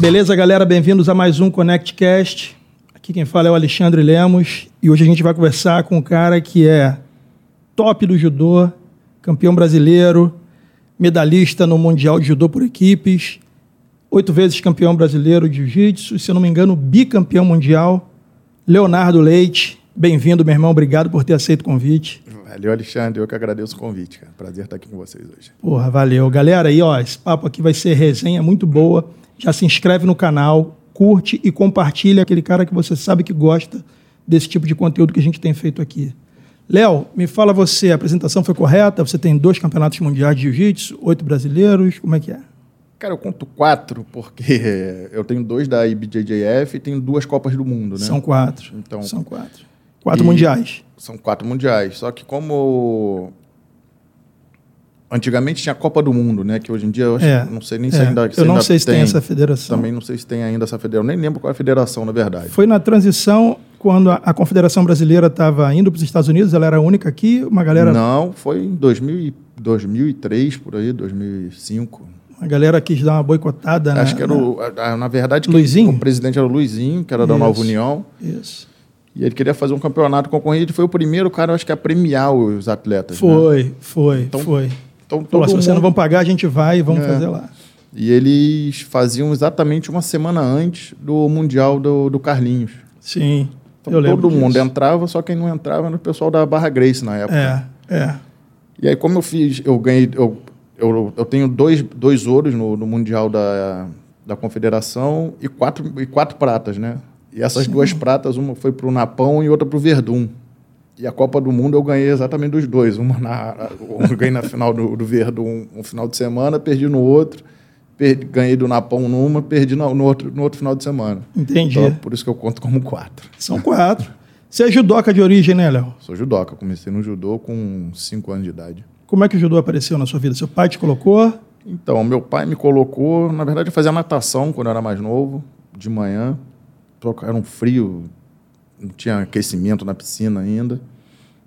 Beleza, galera? Bem-vindos a mais um ConnectCast. Aqui quem fala é o Alexandre Lemos e hoje a gente vai conversar com um cara que é top do judô, campeão brasileiro, medalhista no Mundial de Judô por equipes, oito vezes campeão brasileiro de Jiu-Jitsu, se eu não me engano, bicampeão mundial, Leonardo Leite. Bem-vindo, meu irmão. Obrigado por ter aceito o convite. Valeu, Alexandre. Eu que agradeço o convite, cara. Prazer estar aqui com vocês hoje. Porra, valeu. Galera, aí, ó, esse papo aqui vai ser resenha muito boa. Já se inscreve no canal, curte e compartilha aquele cara que você sabe que gosta desse tipo de conteúdo que a gente tem feito aqui. Léo, me fala você, a apresentação foi correta? Você tem dois campeonatos mundiais de jiu-jitsu, oito brasileiros, como é que é? Cara, eu conto quatro, porque eu tenho dois da IBJJF e tenho duas Copas do Mundo, né? São quatro. Então, São quatro. Quatro mundiais. São quatro mundiais. Só que como antigamente tinha a Copa do Mundo, né? Que hoje em dia eu acho, É, não sei nem é. se ainda se Eu não ainda sei se tem essa federação. Também não sei se tem ainda essa federação. Nem lembro qual é a federação, na verdade. Foi na transição, quando a, a Confederação Brasileira estava indo para os Estados Unidos, ela era a única aqui, uma galera, Não, foi em 2000, e- 2003, por aí, 2005. uma galera quis dar uma boicotada. Acho que era o, a- a- na verdade Luizinho? o presidente era o Luizinho, que era da Isso. Nova União. Isso. E ele queria fazer um campeonato concorrido. Foi o primeiro cara, acho que, a premiar os atletas. né? Foi, foi, Então, foi. Então, Falou, se vocês não mundo- vão pagar, a gente vai e vamos É. fazer lá. E eles faziam exatamente uma semana antes do Mundial do, do Carlinhos. Sim, Então, eu todo mundo disso. entrava, só quem não entrava era o pessoal da Barra Grace na época. É, é. E aí, como eu fiz, eu ganhei. Eu, eu, eu tenho dois, dois ouros no, no Mundial da, da Confederação e quatro, e quatro pratas, né? E essas duas pratas, uma foi para o Napão e outra para o Verdun. E a Copa do Mundo eu ganhei exatamente dos dois. Uma na, eu ganhei na final do, do Verdun um final de semana, perdi no outro. Perdi, ganhei do Napão numa, perdi no, no outro, no outro final de semana. Entendi. Então, por isso que eu conto como quatro. São quatro. Você é judoca de origem, né, Léo? Sou judoca. Comecei no judô com cinco anos de idade. Como é que o judô apareceu na sua vida? Seu pai te colocou? Então, meu pai me colocou, na verdade, eu fazia natação quando eu era mais novo, de manhã. Era um frio, não tinha aquecimento na piscina ainda.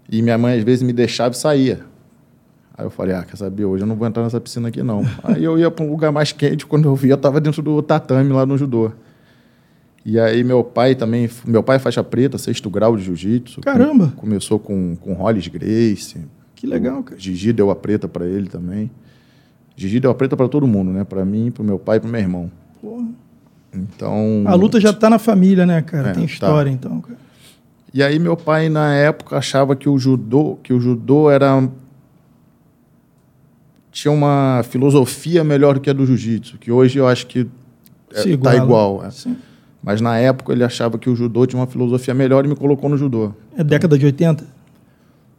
E minha mãe, às vezes, me deixava e saía. Aí eu falei, ah, quer saber, hoje eu não vou entrar nessa piscina aqui, não. aí eu ia para um lugar mais quente, quando eu via, eu estava dentro do tatame lá no judô. E aí meu pai também, meu pai é faixa preta, sexto grau de jiu-jitsu. Caramba! Começou com, com Hollis Grace. Que legal, cara. Gigi deu a preta para ele também. Gigi deu a preta para todo mundo, né? Para mim, para meu pai e para meu irmão. Porra. Então. A luta já tá na família, né, cara? É, Tem tá. história, então, cara. E aí meu pai na época achava que o judô, que o judô era tinha uma filosofia melhor do que a do jiu-jitsu, que hoje eu acho que é, tá igual. é. Mas na época ele achava que o judô tinha uma filosofia melhor e me colocou no judô. É década de 80?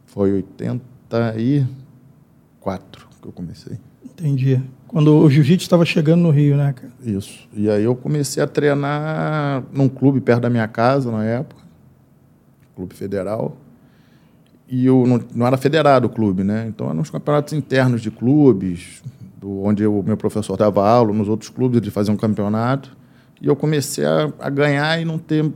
Foi 84 que eu comecei. Entendi. Quando o jiu-jitsu estava chegando no Rio, né, cara? Isso. E aí eu comecei a treinar num clube perto da minha casa na época, clube federal. E eu não, não era federado o clube, né? Então eram uns campeonatos internos de clubes, do, onde o meu professor dava aula, nos outros clubes ele fazia um campeonato. E eu comecei a, a ganhar e não ter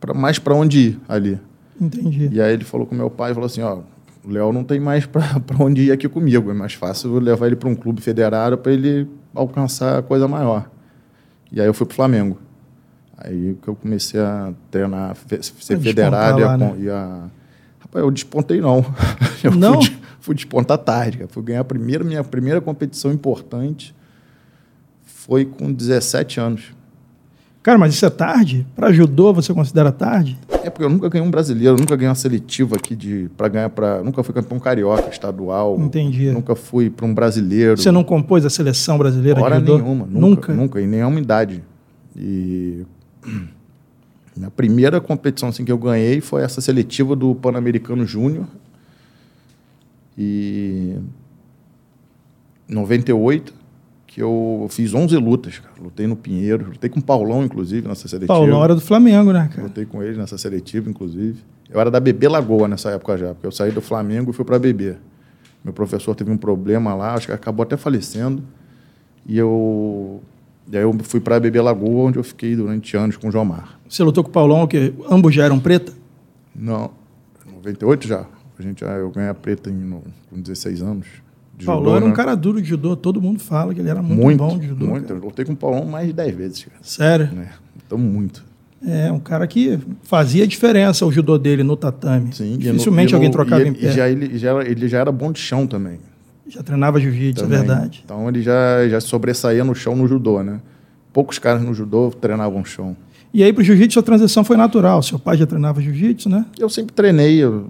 pra, mais para onde ir ali. Entendi. E aí ele falou com meu pai, falou assim, ó, o Léo não tem mais para onde ir aqui comigo, é mais fácil levar ele para um clube federado para ele alcançar a coisa maior. E aí eu fui pro Flamengo. Aí que eu comecei a treinar, ser federado e despontar a, lá, con- e a- Rapaz, eu despontei não. Eu Não? Fui, fui despontar tarde, cara. Fui ganhar a primeira, minha primeira competição importante foi com 17 anos. Cara, mas isso é tarde? Pra judô você considera tarde? É porque eu nunca ganhei um brasileiro, nunca ganhei uma seletiva aqui de para ganhar para, nunca fui campeão carioca estadual. Entendi. Nunca fui para um brasileiro. Você não compôs a seleção brasileira hora de judô? nenhuma, nunca, Nunca? nunca, em nenhuma idade. E minha primeira competição assim que eu ganhei foi essa seletiva do Pan-Americano Júnior. E em 98 que eu fiz 11 lutas, cara. Lutei no Pinheiro, lutei com o Paulão inclusive nessa seletiva. Paulão era do Flamengo, né, cara? Lutei com ele nessa seletiva, inclusive. Eu era da BB Lagoa nessa época já, porque eu saí do Flamengo e fui para BB. Meu professor teve um problema lá, acho que acabou até falecendo. E eu, e aí eu fui para BB Lagoa, onde eu fiquei durante anos com o Jomar. Você lutou com o Paulão, que ambos já eram preta? Não, 98 já. A gente, eu ganhei a preta em, no- com 16 anos Paulão judô, era um né? cara duro de judô, todo mundo fala que ele era muito, muito, bom de judô. muito. cara. Eu lutei com o Paulão mais de 10 vezes, cara. Sério? Né? Então, muito. É, um cara que fazia diferença o judô dele no tatame. Sim, no- Dificilmente alguém no- trocava e, em pé. E já ele, já, era- ele já era bom de chão também. Já treinava jiu-jitsu, é verdade. Então ele já, já sobressaía no chão no judô, né? Poucos caras no judô treinavam chão. E aí pro jiu-jitsu a transição foi natural. Seu pai já treinava jiu-jitsu, né? Eu sempre treinei, eu,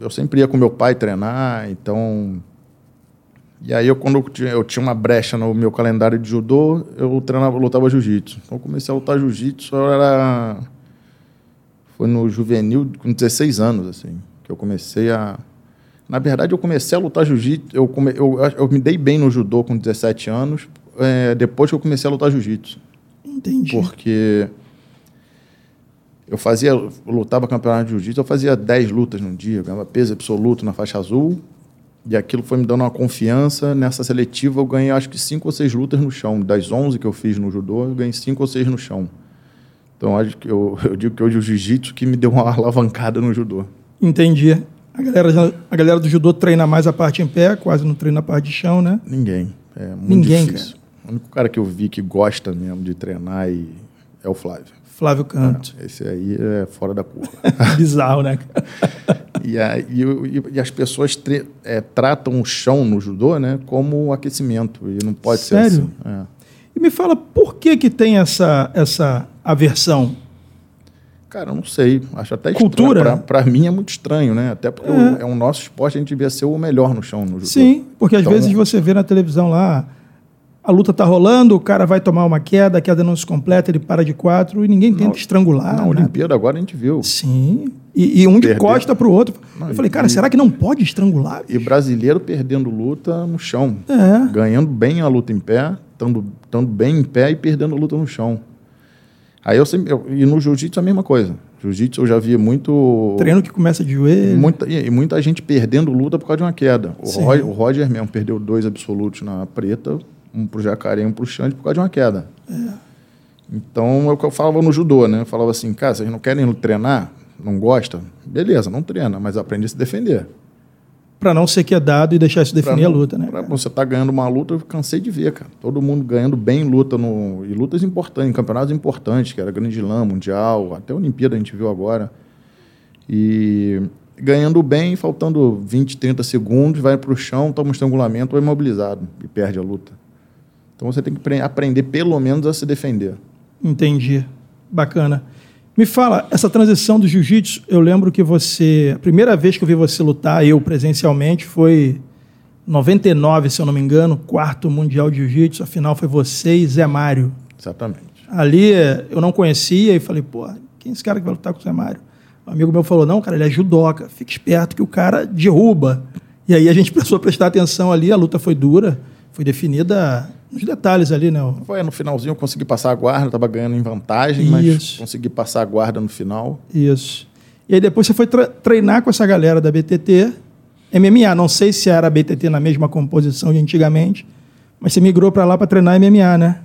eu sempre ia com meu pai treinar, então. E aí, eu, quando eu tinha, eu tinha uma brecha no meu calendário de judô, eu treinava, lutava jiu-jitsu. Então, eu comecei a lutar jiu-jitsu, eu era. Foi no juvenil, com 16 anos, assim, que eu comecei a. Na verdade, eu comecei a lutar jiu-jitsu. Eu, come, eu, eu me dei bem no judô com 17 anos, é, depois que eu comecei a lutar jiu-jitsu. Entendi. Porque eu fazia, eu lutava campeonato de jiu-jitsu, eu fazia 10 lutas num dia, eu ganhava peso absoluto na faixa azul, e aquilo foi me dando uma confiança. Nessa seletiva eu ganhei acho que 5 ou 6 lutas no chão. Das 11 que eu fiz no judô, eu ganhei 5 ou 6 no chão. Então acho que eu, eu digo que hoje o jiu-jitsu que me deu uma alavancada no judô. Entendi. A galera, já- a galera do judô treina mais a parte em pé, quase não treina a parte de chão, né? Ninguém. É muito Ninguém, difícil. O único cara que eu vi que gosta mesmo de treinar e é o Flávio. Flávio Canto. Esse aí é fora da curva. Bizarro, né? E, a- e e- as pessoas tre- é, tratam o chão no judô né, como aquecimento. E não pode Sério? ser assim. É. E me fala por que que tem essa, essa aversão? Cara, eu não sei. Acho até Cultura? pra mim é muito estranho, né? Até porque É. o- é um nosso esporte, a gente devia ser o melhor no chão no judô. Sim, porque às Então- vezes você vê na televisão lá, a luta tá rolando, o cara vai tomar uma queda, a queda não se completa, ele para de quatro e ninguém tenta estrangular. Na né? Olimpíada agora a gente viu. Sim. E, e um de Perdeu. costa pro outro. Não, eu falei, e- cara, será que não pode estrangular? E brasileiro perdendo luta no chão. É. Ganhando bem a luta em pé, estando bem em pé e perdendo a luta no chão. Aí eu sempre. eu- e no jiu-jitsu a mesma coisa. Jiu-jitsu eu já via muito. Treino que começa de joelho. Muita, e e muita gente perdendo luta por causa de uma queda. O. Roger, o Roger mesmo perdeu dois absolutos na preta, um pro Jacaré e um pro Xande por causa de uma queda. Então é o que eu falava no judô, né? Eu falava assim, cara, vocês não querem treinar? Não gosta? Beleza, não treina, mas aprende a se defender. Pra não ser quedado e deixar isso definir Pra a não- luta, né? pra você tá ganhando uma luta, eu cansei de ver, cara. Todo mundo ganhando bem em luta no, e lutas importantes, em campeonatos importantes, que era Grande Lã, Mundial, até a Olimpíada a gente viu agora. E ganhando bem, faltando 20, 30 segundos, vai pro chão, toma um estrangulamento ou é imobilizado e perde a luta. Então você tem que pre- aprender pelo menos a se defender. Entendi. Bacana. Me fala, essa transição do jiu-jitsu, eu lembro que você. A primeira vez que eu vi você lutar, eu presencialmente, foi 99, se eu não me engano, quarto Mundial de Jiu-Jitsu. A final foi você e Zé Mário. Exatamente. Ali eu não conhecia e falei, pô, quem é esse cara que vai lutar com o Zé Mário? Um amigo meu falou, não, cara, ele é judoca, fica esperto que o cara derruba. E aí a gente precisou prestar atenção ali, a luta foi dura, foi definida nos detalhes ali, né? Foi no finalzinho eu consegui passar a guarda, estava ganhando em vantagem, mas Isso. consegui passar a guarda no final. Isso. E aí depois você foi tre- treinar com essa galera da BTT, MMA. Não sei se era a BTT na mesma composição de antigamente, mas você migrou para lá para treinar MMA, né?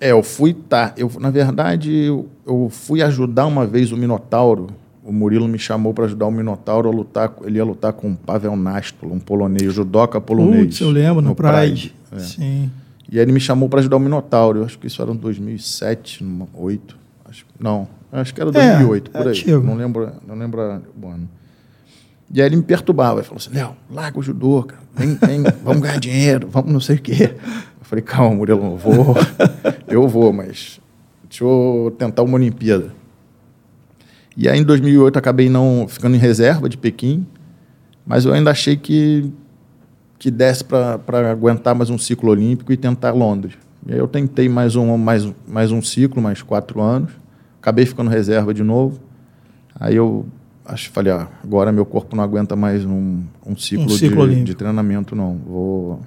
É, eu fui, tá. Eu, na verdade, eu, eu fui ajudar uma vez o Minotauro. O Murilo me chamou para ajudar o Minotauro a lutar. Ele ia lutar com o Pavel Nastolo, um polonês, judoca polonês. Putz, eu lembro, no, Pride. É. Sim. E aí ele me chamou para ajudar o Minotauro. Eu acho que isso era em 2007, 2008. Acho, não, acho que era 2008, é por aí. antigo. Não lembro, não lembro o ano. E aí ele me perturbava. Ele falou assim, Léo, larga o judô, cara. Vem, vem, vamos ganhar dinheiro, vamos não sei o quê. Eu falei, calma, Murilo, eu vou. eu vou, mas deixa eu tentar uma Olimpíada. E aí em 2008 acabei não ficando em reserva de Pequim, mas eu ainda achei que que desse para aguentar mais um ciclo olímpico e tentar Londres. E aí eu tentei mais um, mais, mais um ciclo, mais quatro anos. Acabei ficando reserva de novo. Aí eu acho, falei, ah, agora meu corpo não aguenta mais um, um ciclo, Um ciclo de, de treinamento, não. Vou,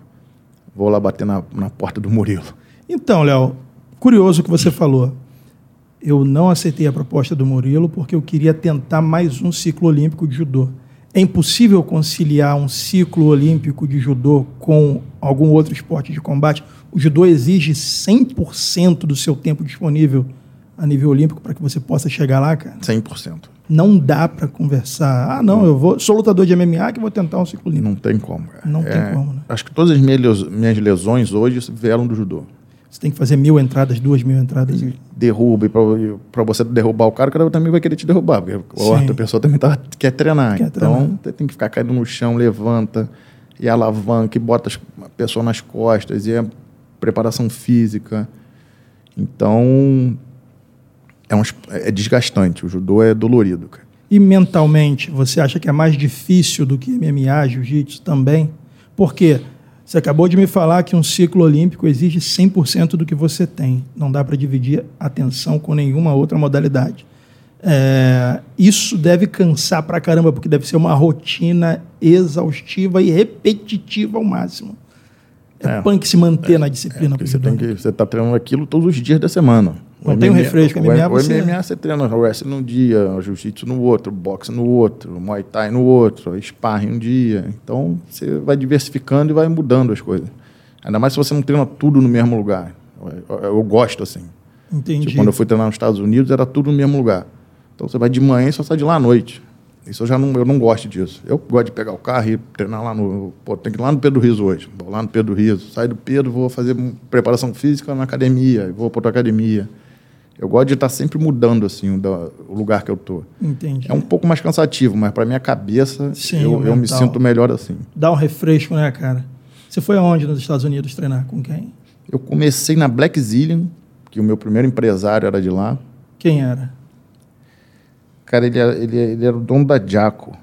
vou lá bater na, na porta do Murilo. Então, Léo, curioso o que você falou. Eu não aceitei a proposta do Murilo porque eu queria tentar mais um ciclo olímpico de judô. É impossível conciliar um ciclo olímpico de judô com algum outro esporte de combate. O judô exige 100% do seu tempo disponível a nível olímpico para que você possa chegar lá, cara. 100%. Não dá para conversar. Ah, não, eu vou. Sou lutador de MMA que vou tentar um ciclo limpo. Não tem como. Cara. Não É, tem como, né? Acho que todas as minhas lesões hoje vieram do judô. Você tem que fazer mil entradas, duas mil entradas. Derruba, e pra, e pra você derrubar o cara, o cara também vai querer te derrubar, porque a Sim. outra pessoa também tá, quer treinar. Quer então, treinar. você tem que ficar caindo no chão, levanta, e alavanca, e bota as- a pessoa nas costas, e é preparação física. Então, é, um é desgastante. O judô é dolorido, cara. E mentalmente, você acha que é mais difícil do que MMA, jiu-jitsu também? Por quê? Você acabou de me falar que um ciclo olímpico exige 100% do que você tem. Não dá para dividir atenção com nenhuma outra modalidade. É, isso deve cansar pra caramba, porque deve ser uma rotina exaustiva e repetitiva ao máximo. É, É. punk se manter na disciplina. Porque pro você tem que você tá treinando aquilo todos os dias da semana. Não O tem um refresco, O, MMA o você- MMA você treina o wrestling num dia, o jiu-jitsu no outro, o boxe no outro, o muay thai no outro, o sparring um dia. Então você vai diversificando e vai mudando as coisas. Ainda mais se você não treina tudo no mesmo lugar. Eu, eu gosto assim. Entendi. Tipo, quando eu fui treinar nos Estados Unidos, era tudo no mesmo lugar. Então você vai de manhã e só sai de lá à noite. Isso eu já não, eu não gosto disso. Eu gosto de pegar o carro e treinar lá no. Pô, tem que ir lá no Pedro Riso hoje. Vou lá no Pedro Riso. Saio do Pedro, vou fazer preparação física na academia, vou para outra academia. Eu gosto de estar sempre mudando assim o, lugar que eu tô. Entendi. É um pouco mais cansativo, mas para minha cabeça Sim, eu, eu me mental. sinto melhor assim. Dá um refresco, né, cara? Você foi aonde nos Estados Unidos treinar? Com quem? Eu comecei na Black Zillion, que o meu primeiro empresário era de lá. Quem era? Cara, ele, era- ele, ele era o dono da Jaco.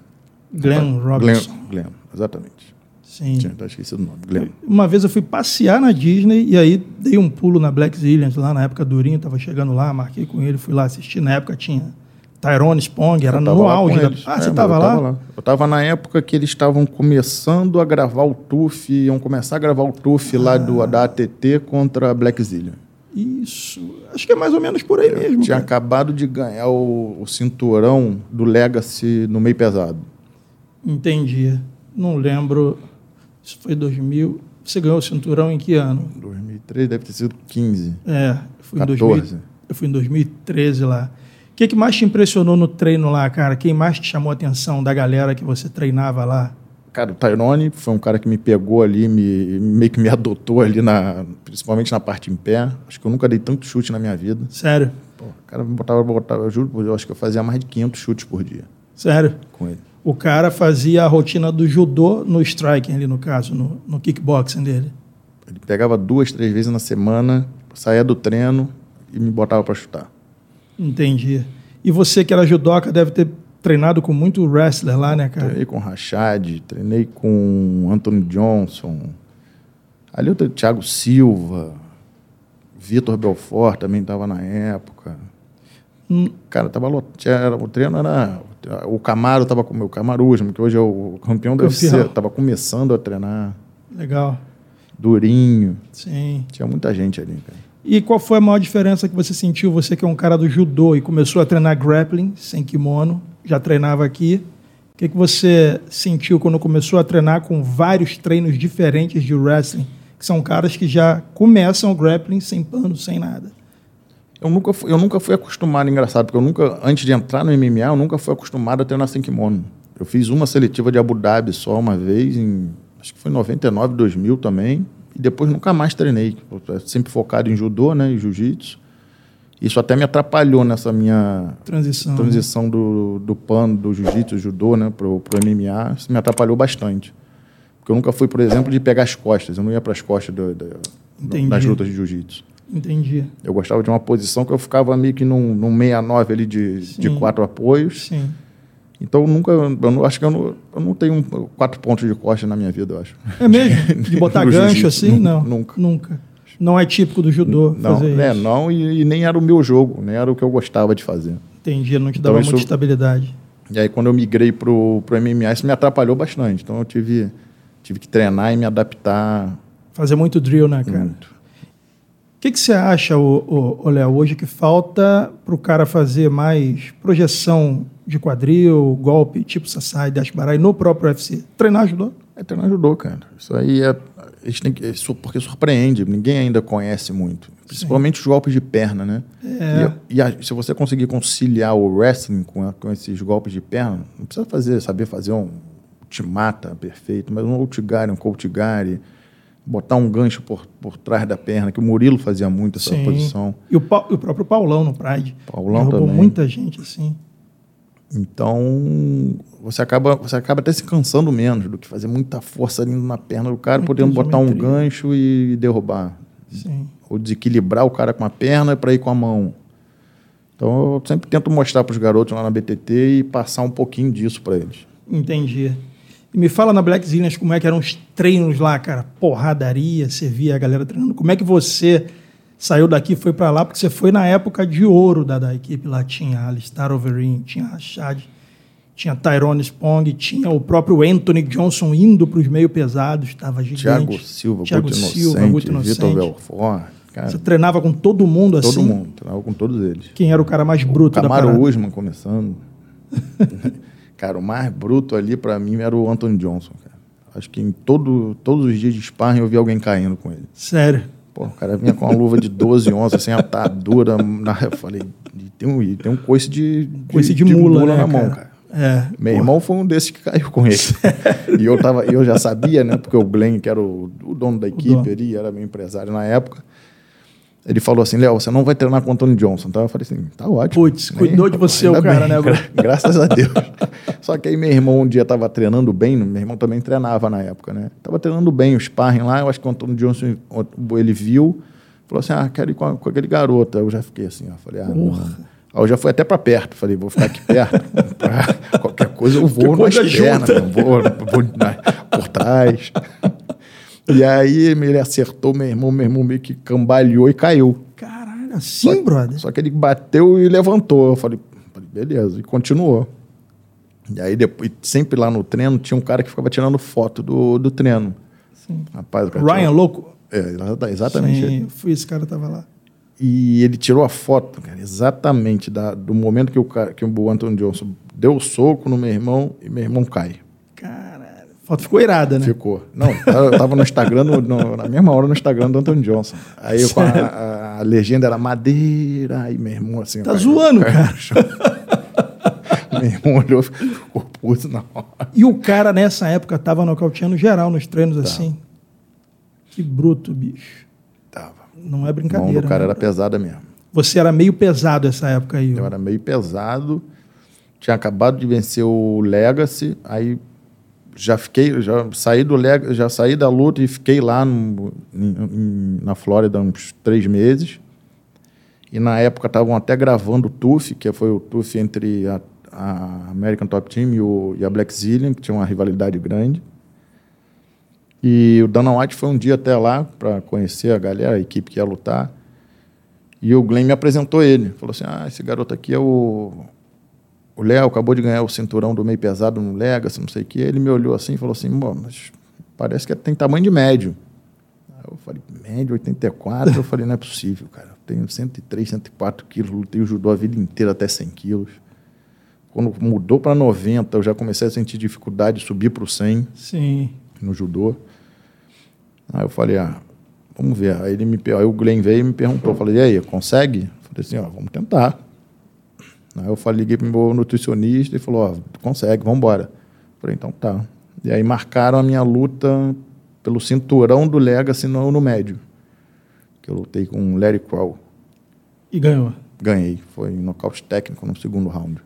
Glenn Robinson. Glenn, Glenn, exatamente. Sim. Tinha até esquecido o nome. Glenn. Uma vez eu fui passear na Disney e aí dei um pulo na Black Zillions, lá na época Durinho, tava chegando lá, marquei com ele, fui lá assistir. Na época tinha Tyrone Spong, era no lá auge. da-. Ah, É, você mas tava eu lá? tava Eu tava na época que eles estavam começando a gravar o TUF, iam começar a gravar o TUF lá Ah. do, da ATT contra a Black Zillion. Isso. Acho que é mais ou menos por aí mesmo. Tinha cara. acabado de ganhar o, o cinturão do Legacy no meio pesado. Entendi. Não lembro. Isso foi 2000. Você ganhou o cinturão em que ano? 2003 deve ter sido 15. É, eu fui, em 14. 2000, eu fui em 2013 lá. O que, que mais te impressionou no treino lá, cara? Quem mais te chamou a atenção da galera que você treinava lá? Cara, o Tyrone foi um cara que me pegou ali, me, meio que me adotou ali, na, principalmente na parte em pé. Acho que eu nunca dei tanto chute na minha vida. Sério? Pô, o cara me botava, botava, eu juro, por Deus, eu acho que eu fazia mais de 500 chutes por dia Sério? com ele. O cara fazia a rotina do judô no striking ali, no caso, no, no kickboxing dele. Ele pegava duas, três vezes na semana, saía do treino e me botava para chutar. Entendi. E você que era judoca deve ter treinado com muito wrestler lá, né, cara? Treinei com Rachad, treinei com Anthony Johnson. Ali eu tenho Thiago Silva, Vitor Belfort também estava na época. Hum, Cara, tava lot... tinha, era- o treino era. O Camaro estava com o meu Camarusmo, que hoje é o campeão do. UFC. Tava começando a treinar. legal. Durinho. Sim. Tinha muita gente ali, cara. E qual foi a maior diferença que você sentiu? Você que é um cara do judô e começou a treinar grappling sem kimono, já treinava aqui. O que, que você sentiu quando começou a treinar com vários treinos diferentes de wrestling? Que são caras que já começam o grappling sem pano, sem nada. Eu nunca, fui, eu nunca fui acostumado, engraçado, porque eu nunca, antes de entrar no MMA, eu nunca fui acostumado a treinar sem kimono. Eu fiz uma seletiva de Abu Dhabi só uma vez, em, acho que foi em 99, 2000 também, e depois nunca mais treinei. Sempre focado em judô né, e jiu-jitsu. Isso até me atrapalhou nessa minha Transição. transição do, do pano, do jiu-jitsu, judô, né, pro, pro MMA. Isso me atrapalhou bastante. Porque eu nunca fui, por exemplo, de pegar as costas. Eu não ia para as costas do, do, das lutas de jiu-jitsu. Entendi. Eu gostava de uma posição que eu ficava meio que num, num 69 ali de, de quatro apoios. Sim. Então eu nunca, eu não, acho que eu não, eu não tenho um- quatro pontos de costa na minha vida, eu acho. É mesmo? De botar gancho assim? Não. nunca. Nunca. Não é típico do judô Não, fazer é, isso. não e, e nem era o meu jogo, nem era o que eu gostava de fazer. Entendi, não te Então dava isso- muita estabilidade. E aí quando eu migrei pro, pro MMA, isso me atrapalhou bastante. Então eu tive, tive que treinar e me adaptar Fazer muito drill, né, cara? muito. O que, que você acha, ô, ô, ô, Léo, hoje que falta para o cara fazer mais projeção de quadril, golpe tipo Sassai, Dash Barai no próprio UFC? Treinar ajudou? É treinar judô, cara. Isso aí é. Eles têm que, su- porque surpreende, ninguém ainda conhece muito. Principalmente os golpes de perna, né? É. E, e a- se você conseguir conciliar o wrestling com, a- com esses golpes de perna, não precisa fazer, saber fazer um te mata perfeito, mas um outigari, um coutigari, botar um gancho por, por trás da perna, que o Murilo fazia muito essa Sim. posição. E o, Pa- o próprio Paulão no Pride. Paulão Derrubou também. muita gente assim. Então, você acaba, você acaba até se cansando menos do que fazer muita força ali na perna do cara, podendo botar um gancho e derrubar. Sim. Ou desequilibrar o cara com a perna para ir com a mão. Então, eu sempre tento mostrar para os garotos lá na BTT e passar um pouquinho disso para eles. Entendi. E me fala na Black Zillions como é que eram os treinos lá, cara. Porradaria, você via a galera treinando. Como é que você saiu daqui e foi pra lá? Porque você foi na época de ouro da, da equipe lá. Tinha Alistair Overeem, tinha Rashad, tinha Tyrone Spong, tinha o próprio Anthony Johnson indo pros meio pesados. Estava gigante. Thiago Silva, Thiago Guto Silva, Inocente, Guto Vitor Inocente. Belfort. Cara, Você treinava com todo mundo assim? todo mundo. Treinava com todos eles. Quem era o cara mais bruto da Camaro parada? Usman começando. cara, o mais bruto ali para mim era o Anthony Johnson. Cara. Acho que em todo, todos os dias de sparring eu vi alguém caindo com ele. Sério. Pô, o cara vinha com uma luva de 12 onças, sem atadura. Na, eu falei, tem um, tem um coice de, Coice de, mula, né, na mão, cara? cara. É. Meu irmão foi um desses que caiu com ele. e eu, tava, eu já sabia, né? Porque o Glenn, que era o, o dono da equipe dono. ali, era meu empresário na época. Ele falou assim, Léo, você não vai treinar com o Antônio Johnson, tá? Eu falei assim, tá ótimo. Putz, cuidou de você o cara, né, gra-? Graças a Deus. Só que aí meu irmão um dia tava treinando bem, meu irmão também treinava na época, né? Tava treinando bem o sparring lá, eu acho que o Antônio Johnson, ele viu, falou assim, ah, quero ir com, a- com aquele garoto. Aí eu já fiquei assim, ó, falei, ah, não. Aí eu já fui até para perto, falei, vou ficar aqui perto, qualquer coisa eu vou pernas, junta. não vou, vou na- por trás. E aí ele acertou meu irmão, meu irmão meio que cambaleou e caiu. Caralho, assim, brother? Só que ele bateu e levantou. Eu falei, beleza, e continuou. E aí depois, sempre lá no treino, tinha um cara que ficava tirando foto do, do treino. Sim. Rapaz, Ryan tirou- Louco? É, exata- exatamente. Sim, fui esse cara tava lá. E ele tirou a foto, cara, exatamente da- do momento que o, cara, que o Anthony Johnson deu o soco no meu irmão e meu irmão cai. Foto ficou irada, né? Ficou. Não, eu tava no Instagram, no- no- na mesma hora no Instagram do Anthony Johnson. Aí eu a, a- legenda era madeira, aí meu irmão assim. Tá zoando, cara. chão. meu irmão olhou e ficou puto na hora. E o cara, nessa época, tava nocauteando geral nos treinos Tá. assim. Que bruto, bicho. Tava. Não é brincadeira. do cara né? era pesada mesmo. Você era meio pesado essa época aí. Eu ó. era meio pesado. Tinha acabado de vencer o Legacy, aí já fiquei, já saí do Leg, já saí da luta e fiquei lá no- em- na Flórida uns três meses. E na época estavam até gravando o TUF, que foi o TUF entre a, a American Top Team e, o- e a Black Zillion, que tinha uma rivalidade grande. E o Dana White foi um dia até lá para conhecer a galera, a equipe que ia lutar. E o Glenn me apresentou ele. Falou assim: Ah, esse garoto aqui é o. O Léo acabou de ganhar o cinturão do meio pesado no Legacy, não sei o quê. Ele me olhou assim e falou assim: Bom, mas parece que tem tamanho de médio. Aí eu falei: Médio, 84? eu falei: Não é possível, cara. Eu tenho 103, 104 quilos, lutei o judô a vida inteira até 100 quilos. Quando mudou para 90, eu já comecei a sentir dificuldade de subir para o 100 Sim. no judô. Aí eu falei, ah, vamos ver. Aí, ele me, aí o Glenn veio e me perguntou. Eu falei, e aí, consegue? Eu falei assim, ó, vamos tentar. Aí eu falei, liguei pro meu nutricionista e falou, ó, consegue, vamos embora. Falei, então tá. E aí marcaram a minha luta pelo cinturão do Legacy no, no médio. Que eu lutei com o Larry Crow. E ganhou. Ganhei. Foi nocaute técnico no segundo round.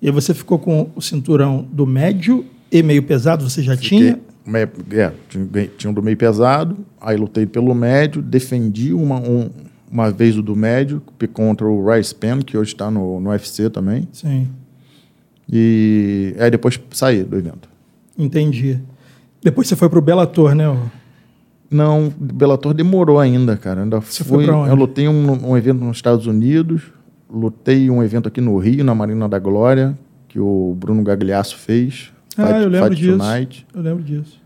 E você ficou com o cinturão do médio e meio pesado, você já Fiquei- tinha? é, tinha, tinha um do meio pesado, aí lutei pelo médio, defendi uma, um- uma vez o do médio contra o Rice Pen, que hoje está no, no UFC também. Sim. E aí depois saí do evento. Entendi. Depois você foi pro Bellator, né? Não, Bellator demorou ainda, cara. Ainda Você fui, foi pra onde? Eu lutei um, um evento nos Estados Unidos, lutei um evento aqui no Rio, na Marina da Glória, que o Bruno Gagliasso fez. Ah, eu lembro Fight disso. Tonight. Eu lembro disso.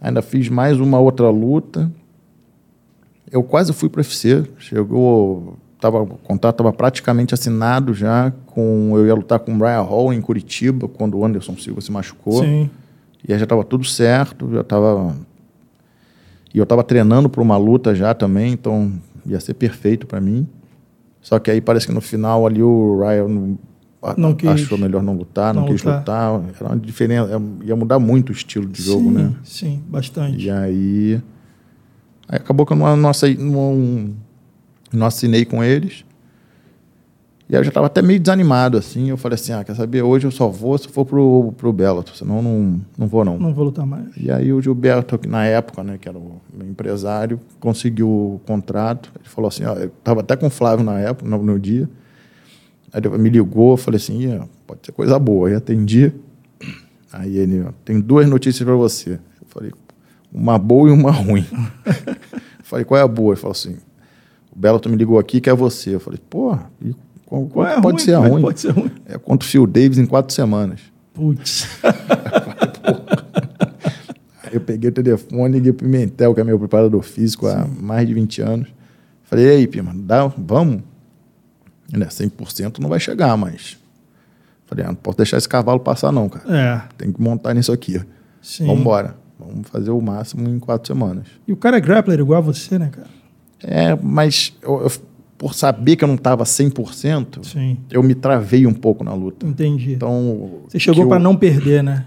Ainda fiz mais uma outra luta. Eu quase fui para o UFC. Chegou, tava, o contrato estava praticamente assinado já. Com, eu ia lutar com o Brian Hall em Curitiba, quando o Anderson Silva se machucou. Sim. E aí já estava tudo certo, já estava. E eu estava treinando para uma luta já também, então ia ser perfeito para mim. Só que aí parece que no final ali o Ryan Não quis. achou melhor não lutar, não, Não quis lutar. lutar. Era uma diferença, ia mudar muito o estilo de jogo, sim, né? Sim, bastante. E aí, aí acabou que eu não, não, assi- não- não assinei com eles. E aí eu já estava até meio desanimado, assim. Eu falei assim, ah, quer saber, hoje eu só vou se for pro, pro Bellator, senão não, não vou não. Não vou lutar mais. E aí o Gilberto, que na época, né, que era o meu empresário, conseguiu o contrato. Ele falou assim, ó, eu estava até com o Flávio na época, no, no dia. Aí ele me ligou, eu falei assim, "Ih, pode ser coisa boa. Aí atendi. Aí ele, tem duas notícias para você. Eu falei, uma boa e uma ruim. falei, qual é a boa? Ele falou assim, o Bellator me ligou aqui, que é você. Eu falei, porra, e qual, qual é a pode ruim? ser a ruim? Pode ser ruim. É contra o Phil Davis em quatro semanas. Putz. Aí eu peguei o telefone, liguei pro Pimentel, que é meu preparador físico há mais de 20 anos. Falei, e aí, Pima, dá, vamos? Ele, é 100% não vai chegar, mas... Falei, ah, não posso deixar esse cavalo passar não, cara. É, Tem que montar nisso aqui. sim. Vamos embora. Vamos fazer o máximo em quatro semanas. E o cara é grappler igual a você, né, cara? É, mas eu- eu- por saber que eu não estava 100%, Sim, eu me travei um pouco na luta. entendi. Então... você chegou para eu- não perder, né?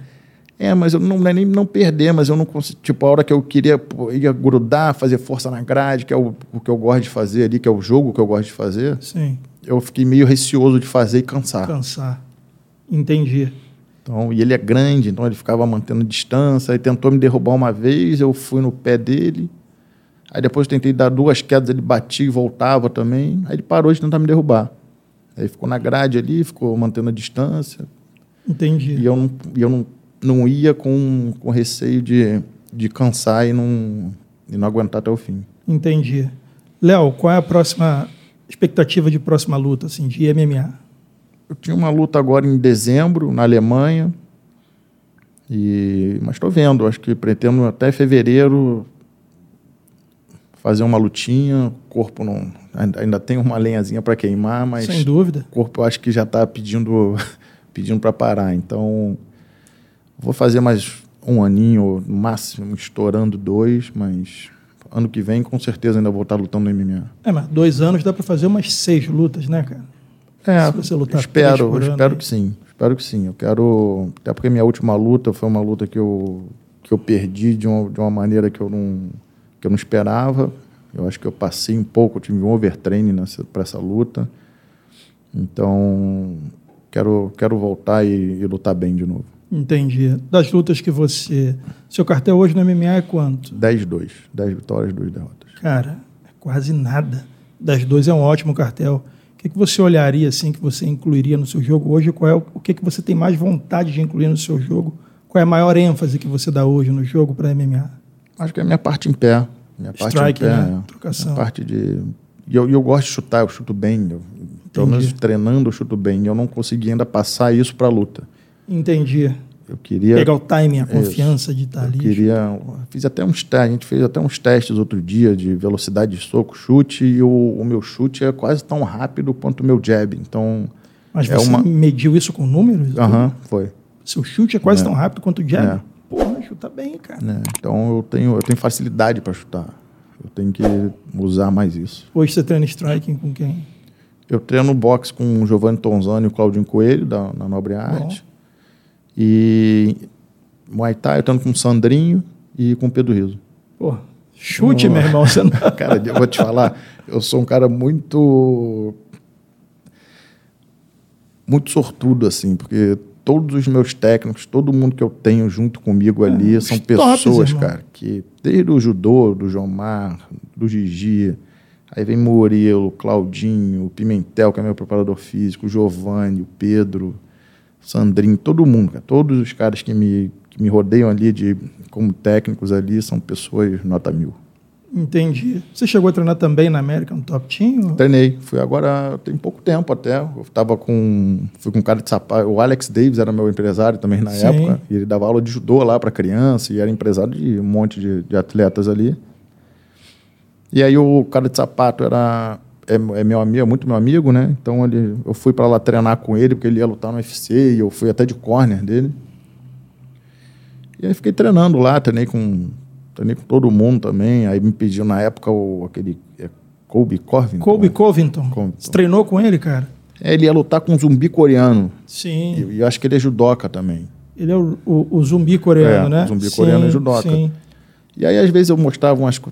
É, mas eu não, não é nem não perder, mas eu não consigo. Tipo, a hora que eu queria ia grudar, fazer força na grade, que é o, o que eu gosto de fazer ali, que é o jogo que eu gosto de fazer, Sim, eu fiquei meio receoso de fazer e cansar. cansar. Entendi. Então, e ele é grande, então ele ficava mantendo distância, aí tentou me derrubar uma vez, eu fui no pé dele. Aí depois eu tentei dar duas quedas, ele batia e voltava também. Aí ele parou de tentar me derrubar. Aí ficou na grade ali, ficou mantendo a distância. Entendi. E eu não, e eu não, não ia com, com receio de, de cansar e não, e não aguentar até o fim. Entendi. Léo, qual é a próxima expectativa de próxima luta, assim, de MMA? Eu tinha uma luta agora em dezembro, na Alemanha. E, mas estou vendo, acho que pretendo até fevereiro fazer uma lutinha. O corpo não. Ainda, ainda tem uma lenhazinha para queimar, mas Sem dúvida. o corpo eu acho que já está pedindo pedindo para parar. Então, vou fazer mais um aninho, no máximo, estourando dois, mas ano que vem com certeza ainda vou estar lutando no MMA. É, mas dois anos dá para fazer umas seis lutas, né, cara? É, Se você lutar espero, ano espero que sim. Espero que sim. Eu quero. Até porque minha última luta foi uma luta que eu, que eu perdi de uma, de uma maneira que eu, não, que eu não esperava. Eu acho que eu passei um pouco, eu tive um overtraining para essa luta. Então, quero, quero voltar e, e lutar bem de novo. Entendi. Das lutas que você. Seu cartel hoje no MMA é quanto? 10-2. 10 vitórias, 2 derrotas. Cara, é quase nada. Das duas é um ótimo cartel. O que, que você olharia assim que você incluiria no seu jogo hoje? Qual é o, o que, que você tem mais vontade de incluir no seu jogo? Qual é a maior ênfase que você dá hoje no jogo para MMA? Acho que é a minha parte em pé. Minha parte Strike, em pé. né? é. Trocação. Parte de. E eu, eu gosto de chutar, eu chuto bem. Eu, pelo menos treinando, eu chuto bem. E eu não consegui ainda passar isso para a luta. Entendi. Eu queria. Pegar o timing, a confiança de estar eu ali. queria. Fiz até uns testes. A gente fez até uns testes outro dia de velocidade de soco, chute. E o, o meu chute é quase tão rápido quanto o meu jab. Então. Mas é você uma- mediu isso com números? Aham, foi. Seu chute é quase É. tão rápido quanto o jab? É. Porra, chuta bem, cara. né? Então eu tenho, eu tenho facilidade para chutar. Eu tenho que usar mais isso. Hoje você treina striking com quem? Eu treino boxe com o Giovanni Tonzani e o Claudinho Coelho, da, na Nobre Arte. E Muay Thai eu treino com o Sandrinho e com o Pedro Riso. Pô, chute, Boa. meu irmão. Você não... Cara, eu vou te falar, eu sou um cara muito. Muito sortudo, assim, porque todos os meus técnicos, todo mundo que eu tenho junto comigo ali, os são tops, pessoas, irmão. cara, que desde o judô, do Jomar, do Gigi, aí vem Murilo, Claudinho, Pimentel, que é meu preparador físico, o Giovanni, o Pedro, Sandrinho, todo mundo, cara, todos os caras que me, que me rodeiam ali de, como técnicos ali são pessoas nota mil. Entendi. Você chegou a treinar também na American Top Team? Treinei, fui agora tem pouco tempo até. Eu tava com. Fui com um cara de sapato. O Alex Davis era meu empresário também na Sim. época. E ele dava aula de judô lá para criança e era empresário de um monte de, de atletas ali. E aí o cara de sapato era. É, é meu amigo, é muito meu amigo, né? Então ele, eu fui para lá treinar com ele, porque ele ia lutar no UFC, e eu fui até de corner dele. E aí fiquei treinando lá, treinei com. treinei com todo mundo também. Aí me pediu na época o, aquele é, Colby Covington. Colby Covington. Covington. Você treinou com ele, cara? É, ele ia lutar com um zumbi coreano. Sim. E e eu acho que ele é judoca também. Ele é o, o- o zumbi coreano, É, né? o zumbi coreano é judoca. Sim. E aí, às vezes, eu mostrava umas. Tipo,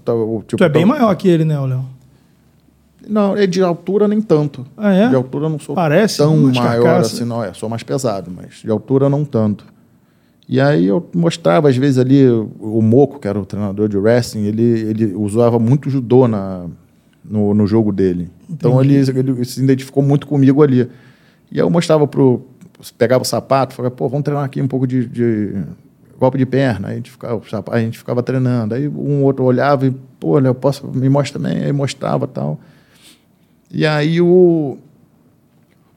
Tu é bem maior que ele, né, Léo? Não, é de altura nem tanto. Ah, é? De altura eu não sou Parece tão maior carcaças. assim, não. É, sou mais pesado, mas de altura não tanto. E aí eu mostrava, às vezes, ali, o, Moco, que era o treinador de wrestling, ele, ele usava muito judô na, no, no jogo dele. Então ele, ele se identificou muito comigo ali. E aí eu mostrava pro. Pegava o sapato, falava, pô, vamos treinar aqui um pouco de, de golpe de perna. Aí a gente ficava, a gente ficava treinando. Aí um outro olhava e, pô, eu posso, me mostra também. Aí mostrava tal. E aí o.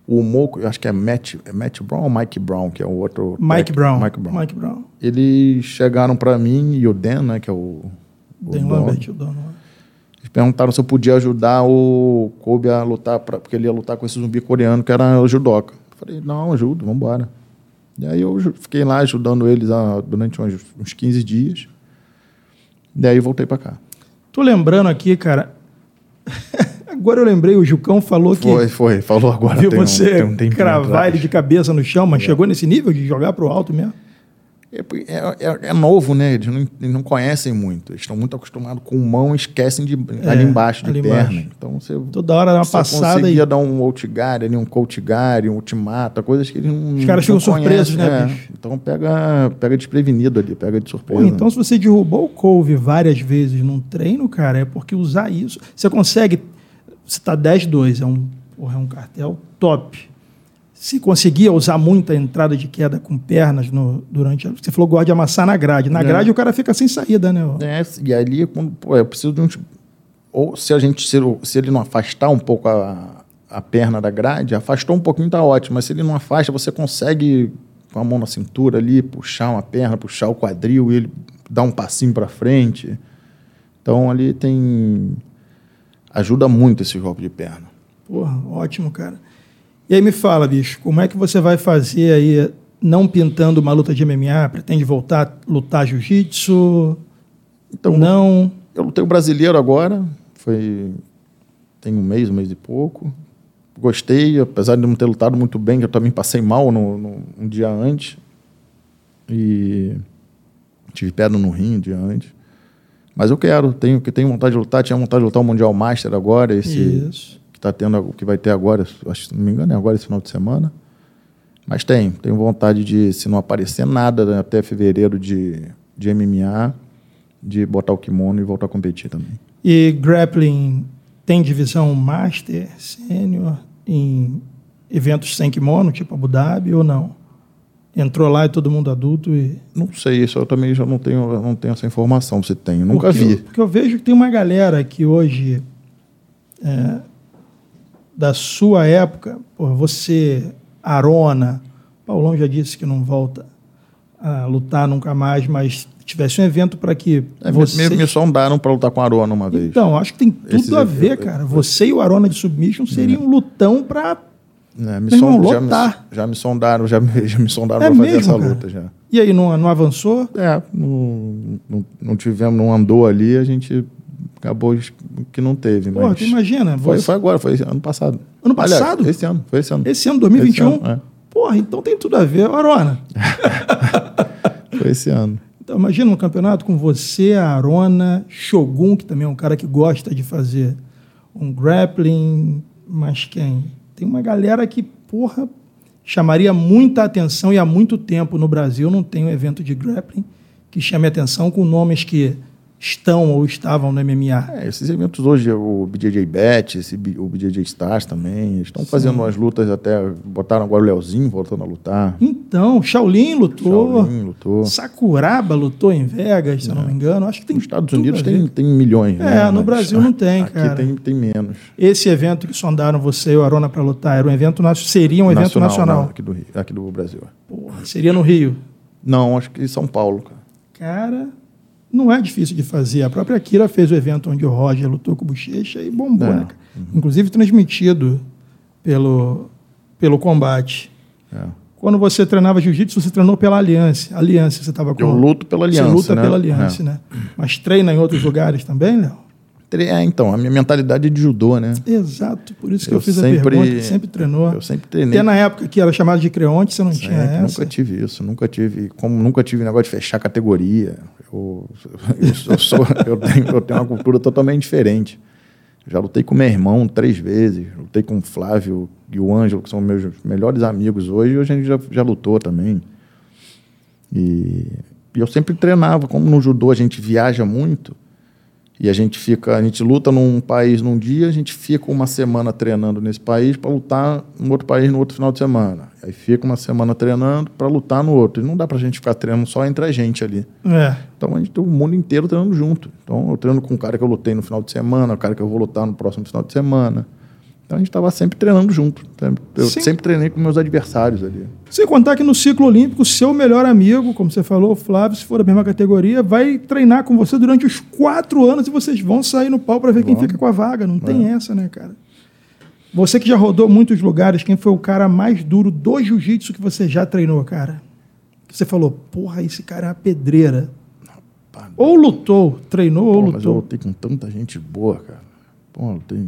O Moco, eu acho que é Matt, é Matt Brown ou Mike Brown, que é o outro. Mike Brown. Mike Brown. Mike Brown. Eles chegaram para mim e o Dan, né, que é o. o Dan Lambert, o dono. Eles perguntaram se eu podia ajudar o Kobe a lutar, pra, porque ele ia lutar com esse zumbi coreano que era o judoca. Eu falei, não, ajudo, vamos embora. E aí eu fiquei lá ajudando eles durante uns, uns 15 dias. E aí voltei para cá. Tô lembrando aqui, cara. Agora eu lembrei, o Jucão falou que Foi, foi, falou agora. viu tem um- você tem um tempinho cravar atrás. ele de cabeça no chão, mas chegou nesse nível de jogar pro alto mesmo? É, é- é- é novo, né? Eles não, eles não conhecem muito. Eles estão muito acostumados com mão e esquecem de ali embaixo de É, ali perna. embaixo. Então você, Toda hora dá uma passada e conseguia dar um outguard, ali, um coachguard, um ultimata, coisas que eles não Os caras ficam surpresos, né, é. bicho? Então pega, pega desprevenido ali, pega de surpresa. Pô, então se você derrubou o couve várias vezes num treino, cara, é porque usar isso. Você consegue. Você tá 10-2, é um, é um cartel top. Se conseguia usar muita entrada de queda com pernas no, durante. Você falou gosta de amassar na grade. Na É. grade o cara fica sem saída, né? É, e ali, quando, pô, eu preciso de um. Ou se a gente, se, se ele não afastar um pouco a, a perna da grade, afastou um pouquinho, tá ótimo. Mas se ele não afasta, você consegue, com a mão na cintura ali, puxar uma perna, puxar o quadril e ele dar um passinho para frente. Então ali tem. Ajuda muito esse golpe de perna. Porra, ótimo, cara. E aí me fala, bicho, como é que você vai fazer aí, não pintando uma luta de MMA? Pretende voltar a lutar jiu-jitsu? Então, não. Eu lutei o brasileiro agora, foi. Tem um mês, um mês e pouco. Gostei, apesar de não ter lutado muito bem, que eu também passei mal no, no- um dia antes. E tive pedra no rim um dia antes. Mas eu quero, tenho, que tenho vontade de lutar, tinha vontade de lutar o Mundial Master agora, esse Isso. que tá tendo, que vai ter agora, acho que se não me engano, é agora esse final de semana. Mas tenho, tenho vontade de, se não aparecer nada né, até fevereiro de, de MMA, de botar o kimono e voltar a competir também. E grappling tem divisão master, sênior, em eventos sem kimono, tipo Abu Dhabi, ou não? Entrou lá e todo mundo adulto e... Não sei, isso eu também já não tenho, não tenho essa informação se tem, nunca porque vi. Eu, porque eu vejo que tem uma galera que hoje, é, da sua época, pô, você, Arona, Paulão já disse que não volta a lutar nunca mais, mas tivesse um evento para que É, você... me, me sondaram para lutar com Arona uma vez. Então, acho que tem tudo Esses a ver, eventos- cara. Você e o Arona de Submission seriam um lutão para É, me irmão, son- já, me, já me sondaram, já me, já me sondaram É para fazer essa cara? luta já. E aí, não, não avançou? É, não, não, não tivemos, não andou ali, a gente acabou que não teve. Porra, mas imagina. foi, você- foi agora, foi ano passado. Ano Aliás, passado? esse ano, foi esse ano. Esse ano, 2021? Esse ano, é. Porra, então tem tudo a ver. Arona, Foi esse ano. então imagina um campeonato com você, a Arona, Shogun, que também é um cara que gosta de fazer um grappling, mas quem? Tem uma galera que, porra, chamaria muita atenção e há muito tempo no Brasil não tem um evento de grappling que chame atenção com nomes que estão ou estavam no MMA. É, esses eventos hoje, o BJJ Bet, esse, o BJJ Stars também, estão fazendo umas lutas até, botaram agora o Leozinho voltando a lutar. Então, Shaolin lutou, Shaolin lutou. Sakuraba lutou em Vegas, se eu não me engano. Acho que tem Nos Estados Unidos tem, tem milhões, É, né? no Mas Brasil não tem, aqui cara. tem, tem menos. Esse evento que sondaram você e o Arona para lutar era um evento nacional, seria um evento nacional. né, Aqui, do, Rio- aqui do Brasil. Porra, seria no Rio. Não, acho que em São Paulo, cara. Cara, não é difícil de fazer. A própria Kira fez o evento onde o Roger lutou com o Bochecha e bombou, É. né? cara? Inclusive transmitido pelo, pelo combate. É. Quando você treinava jiu-jitsu, você treinou pela Aliança. Aliança, você estava com. Eu luto pela aliança. Você luta né? pela Aliança, É. né? Mas treina em outros lugares também, Léo? É, então, a minha mentalidade é de judô, né? Exato, por isso que eu, Eu fiz a sempre- pergunta. Sempre treinou. Eu sempre treinei. Até na época que era chamado de Creonte, você não tinha É, que essa. nunca tive isso, nunca tive, como nunca tive negócio de fechar categoria. Eu, eu, sou- eu sou, eu, tenho, eu tenho uma cultura totalmente diferente. Já lutei com meu irmão três vezes, lutei com o Flávio e o Ângelo, que são meus melhores amigos hoje, e hoje a gente já, já lutou também. E, e eu sempre treinava, como no judô a gente viaja muito, e a gente fica, a gente luta num país num dia, a gente fica uma semana treinando nesse país para lutar no outro país no outro final de semana. Aí fica uma semana treinando para lutar no outro. E não dá pra gente ficar treinando só entre a gente ali. É. Então a gente tem o mundo inteiro treinando junto. Então eu treino com o cara que eu lutei no final de semana, o cara que eu vou lutar no próximo final de semana. Então a gente estava sempre treinando junto. Eu Sim. sempre treinei com meus adversários ali. Sem contar que no ciclo olímpico, seu melhor amigo, como você falou, Flávio, se for da mesma categoria, vai treinar com você durante os quatro anos e vocês vão sair no pau para ver quem Vamos. fica com a vaga. Não tem essa, né, cara? Você que já rodou muitos lugares, quem foi o cara mais duro do jiu-jitsu que você já treinou, cara? Você falou, porra, esse cara é uma pedreira. Ou lutou, treinou ou Pô, mas eu lutou. lutei com tanta gente boa, cara. Pô, lutei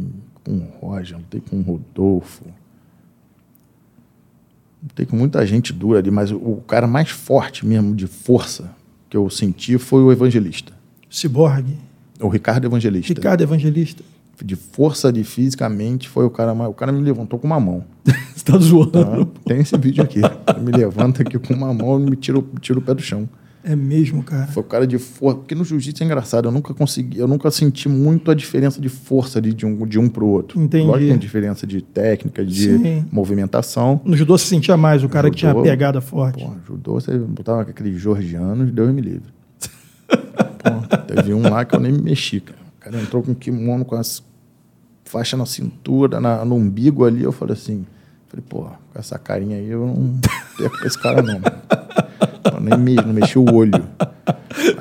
com o Roger, lutei com o Rodolfo. Lutei com muita gente dura ali, mas o, cara mais forte mesmo de força que eu senti foi o Evangelista. Ciborgue, O Ricardo Evangelista. Ricardo Evangelista. De força, de fisicamente, foi o cara mais. O cara me levantou com uma mão. Você tá zoando. Tá? Tem esse vídeo aqui. Me levanta aqui com uma mão e me tira, tira o pé do chão. É mesmo, cara. Foi o cara de força. Porque no jiu-jitsu é engraçado, eu nunca consegui, eu nunca senti muito a diferença de força de, de um, de um pro outro. Entendi. Lógico que tem diferença de técnica, de Sim. movimentação. No judô você sentia mais o cara que tinha a Judô, pegada forte. Pô, judô, você botava com aqueles georgianos, Deus me livre. Pô, teve um lá que eu nem me mexi, cara. O cara entrou com kimono com as faixas na cintura, na, no umbigo ali. Eu falei assim, falei, pô, com essa carinha aí eu não perco pra esse cara não. mano. Eu nem me, não mexi o olho.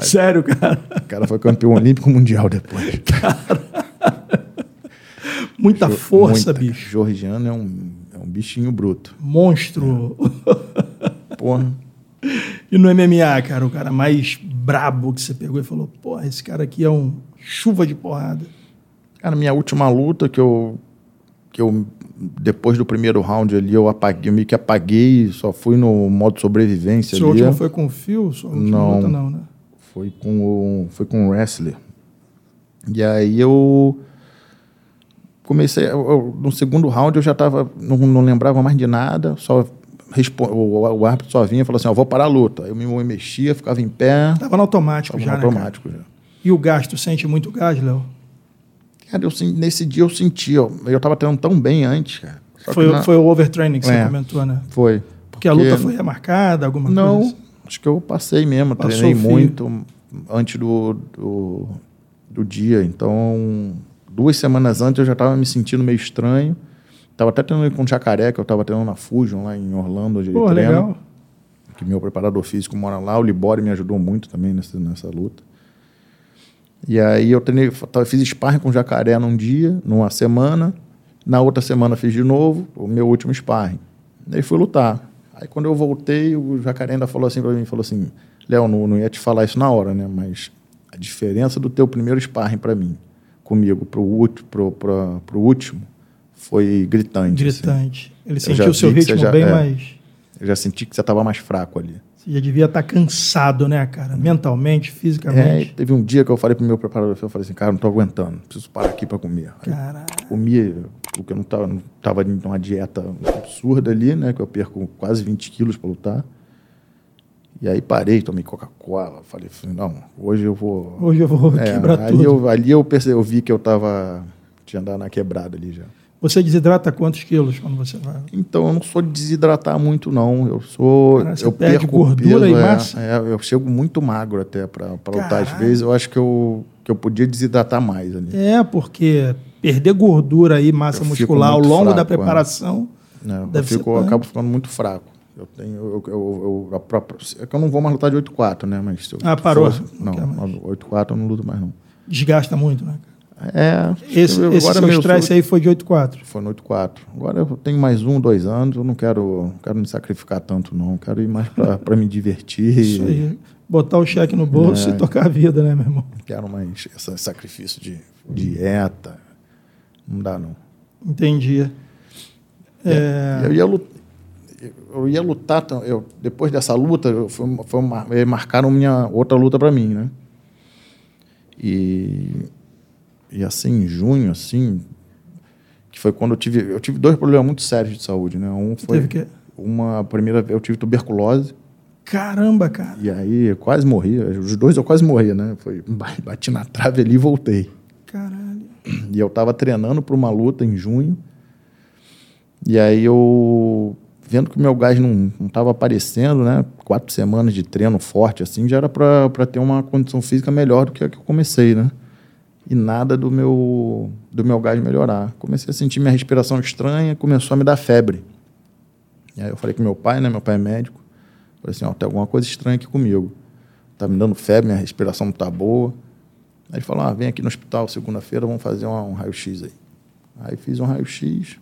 Sério, cara. O cara foi campeão olímpico mundial depois. Muita Jo- força, muita, bicho. Georgiano é um, é um bichinho bruto. Monstro. Porra. E no MMA, cara, o cara mais brabo que você pegou e falou: porra, esse cara aqui é um chuva de porrada. Cara, minha última luta que eu, que eu depois do primeiro round ali eu apaguei, eu meio que apaguei, só fui no modo sobrevivência Sua ali. última foi com o Phil? Sua Não. luta não, né? Foi com o foi com o wrestler. E aí eu comecei eu- no segundo round eu já tava não, não lembrava mais de nada, só o, o árbitro só vinha e falou assim, ó, vou parar a luta. Eu me mexia, ficava em pé, Tava no automático tava já, no né, automático já. E o gasto, sente muito gás, Léo? Cara, eu, nesse dia eu senti, ó, eu tava treinando tão bem antes, cara. Foi, na- foi o overtraining que você É. comentou, né? Foi. Porque a luta foi remarcada, alguma Não, coisa? assim? acho que eu passei mesmo, Passou treinei muito antes do, do, do dia. Então, duas semanas antes eu já estava me sentindo meio estranho. Tava até treinando com o Jacaré, que eu estava treinando na Fusion, lá em Orlando, onde ele Pô, treina. legal. Que meu preparador físico mora lá. O Libori me ajudou muito também nessa, nessa luta. E aí eu treinei, tava- fiz sparring com o Jacaré num dia, numa semana. Na outra semana fiz de novo, o meu último sparring. Daí fui lutar. Aí quando eu voltei, o Jacaré ainda falou assim para mim, falou assim, Léo, não, não ia te falar isso na hora, né? Mas a diferença do teu primeiro sparring para mim, comigo, pro, ulti- pro, pro, pro último, foi gritante. assim. Gritante. Ele já sentiu o seu ritmo já- bem é. mais. Eu já senti que você estava mais fraco ali. Você já devia estar cansado, né, cara? Mentalmente, É, fisicamente. teve um dia que eu falei pro meu preparador, eu falei assim, cara, não tô aguentando, preciso parar aqui para comer. Caralho. comia, porque eu não tava, não tava numa dieta absurda ali, né? Que eu perco quase 20 quilos para lutar. E aí parei, tomei Coca-Cola. Falei, não, hoje eu vou. Hoje eu vou É, quebrar ali tudo. Eu, ali eu percebi, eu vi que eu tava. Tinha andado na quebrada ali já. Você desidrata quantos quilos quando você vai? Então eu não sou de desidratar muito, não. Eu sou. Cara, eu perco gordura peso, e é, massa? é, eu chego muito magro até para lutar. Às vezes eu acho que eu, que eu podia desidratar mais ali. É, porque perder gordura aí, massa Eu muscular ao longo da fraco, é. preparação. né? Eu, fico, eu acabo ficando muito fraco. Eu tenho. Eu, eu, eu- a própria, é que eu não vou mais lutar de 8-4, né? Mas Ah, parou. fosse- Não não, quer mais. 8-4 eu não luto mais, não. Desgasta muito, né? É. Esse, eu- esse agora meu stress sul- aí foi de 8-4. Foi no 8-4. Agora eu tenho mais um, dois anos, eu não quero, não quero me sacrificar tanto, não. Quero ir mais para me divertir. Isso aí. Botar o cheque no bolso É. e tocar a vida, né, meu irmão? Quero mais esse sacrifício de dieta. Não dá, não. Entendi. É, Eu ia lutar. Eu ia lutar, eu, depois dessa luta, eu, foi, foi eh, marcaram minha outra luta para mim, né? E, e assim, em junho, assim, que foi quando eu tive, eu tive dois problemas muito sérios de saúde, né? Um foi teve que... uma primeira, eu tive tuberculose Caramba, cara. e aí eu quase morri. Os dois eu quase morri, né? Foi ba- bati na trave ali e voltei. Caralho. E eu tava treinando para uma luta em junho. E aí eu vendo que o meu gás não, não tava aparecendo, né? Quatro semanas de treino forte assim, já era para ter uma condição física melhor do que a que eu comecei, né? E nada do meu do meu gás melhorar. Comecei a sentir minha respiração estranha, começou a me dar febre. E aí eu falei com meu pai, né? Meu pai é médico. Falei assim, ó, tem alguma coisa estranha aqui comigo. Tá me dando febre, minha respiração não tá boa. Aí ele falou, ah, vem aqui no hospital segunda-feira, vamos fazer um, um raio-x aí. Aí fiz um raio-x,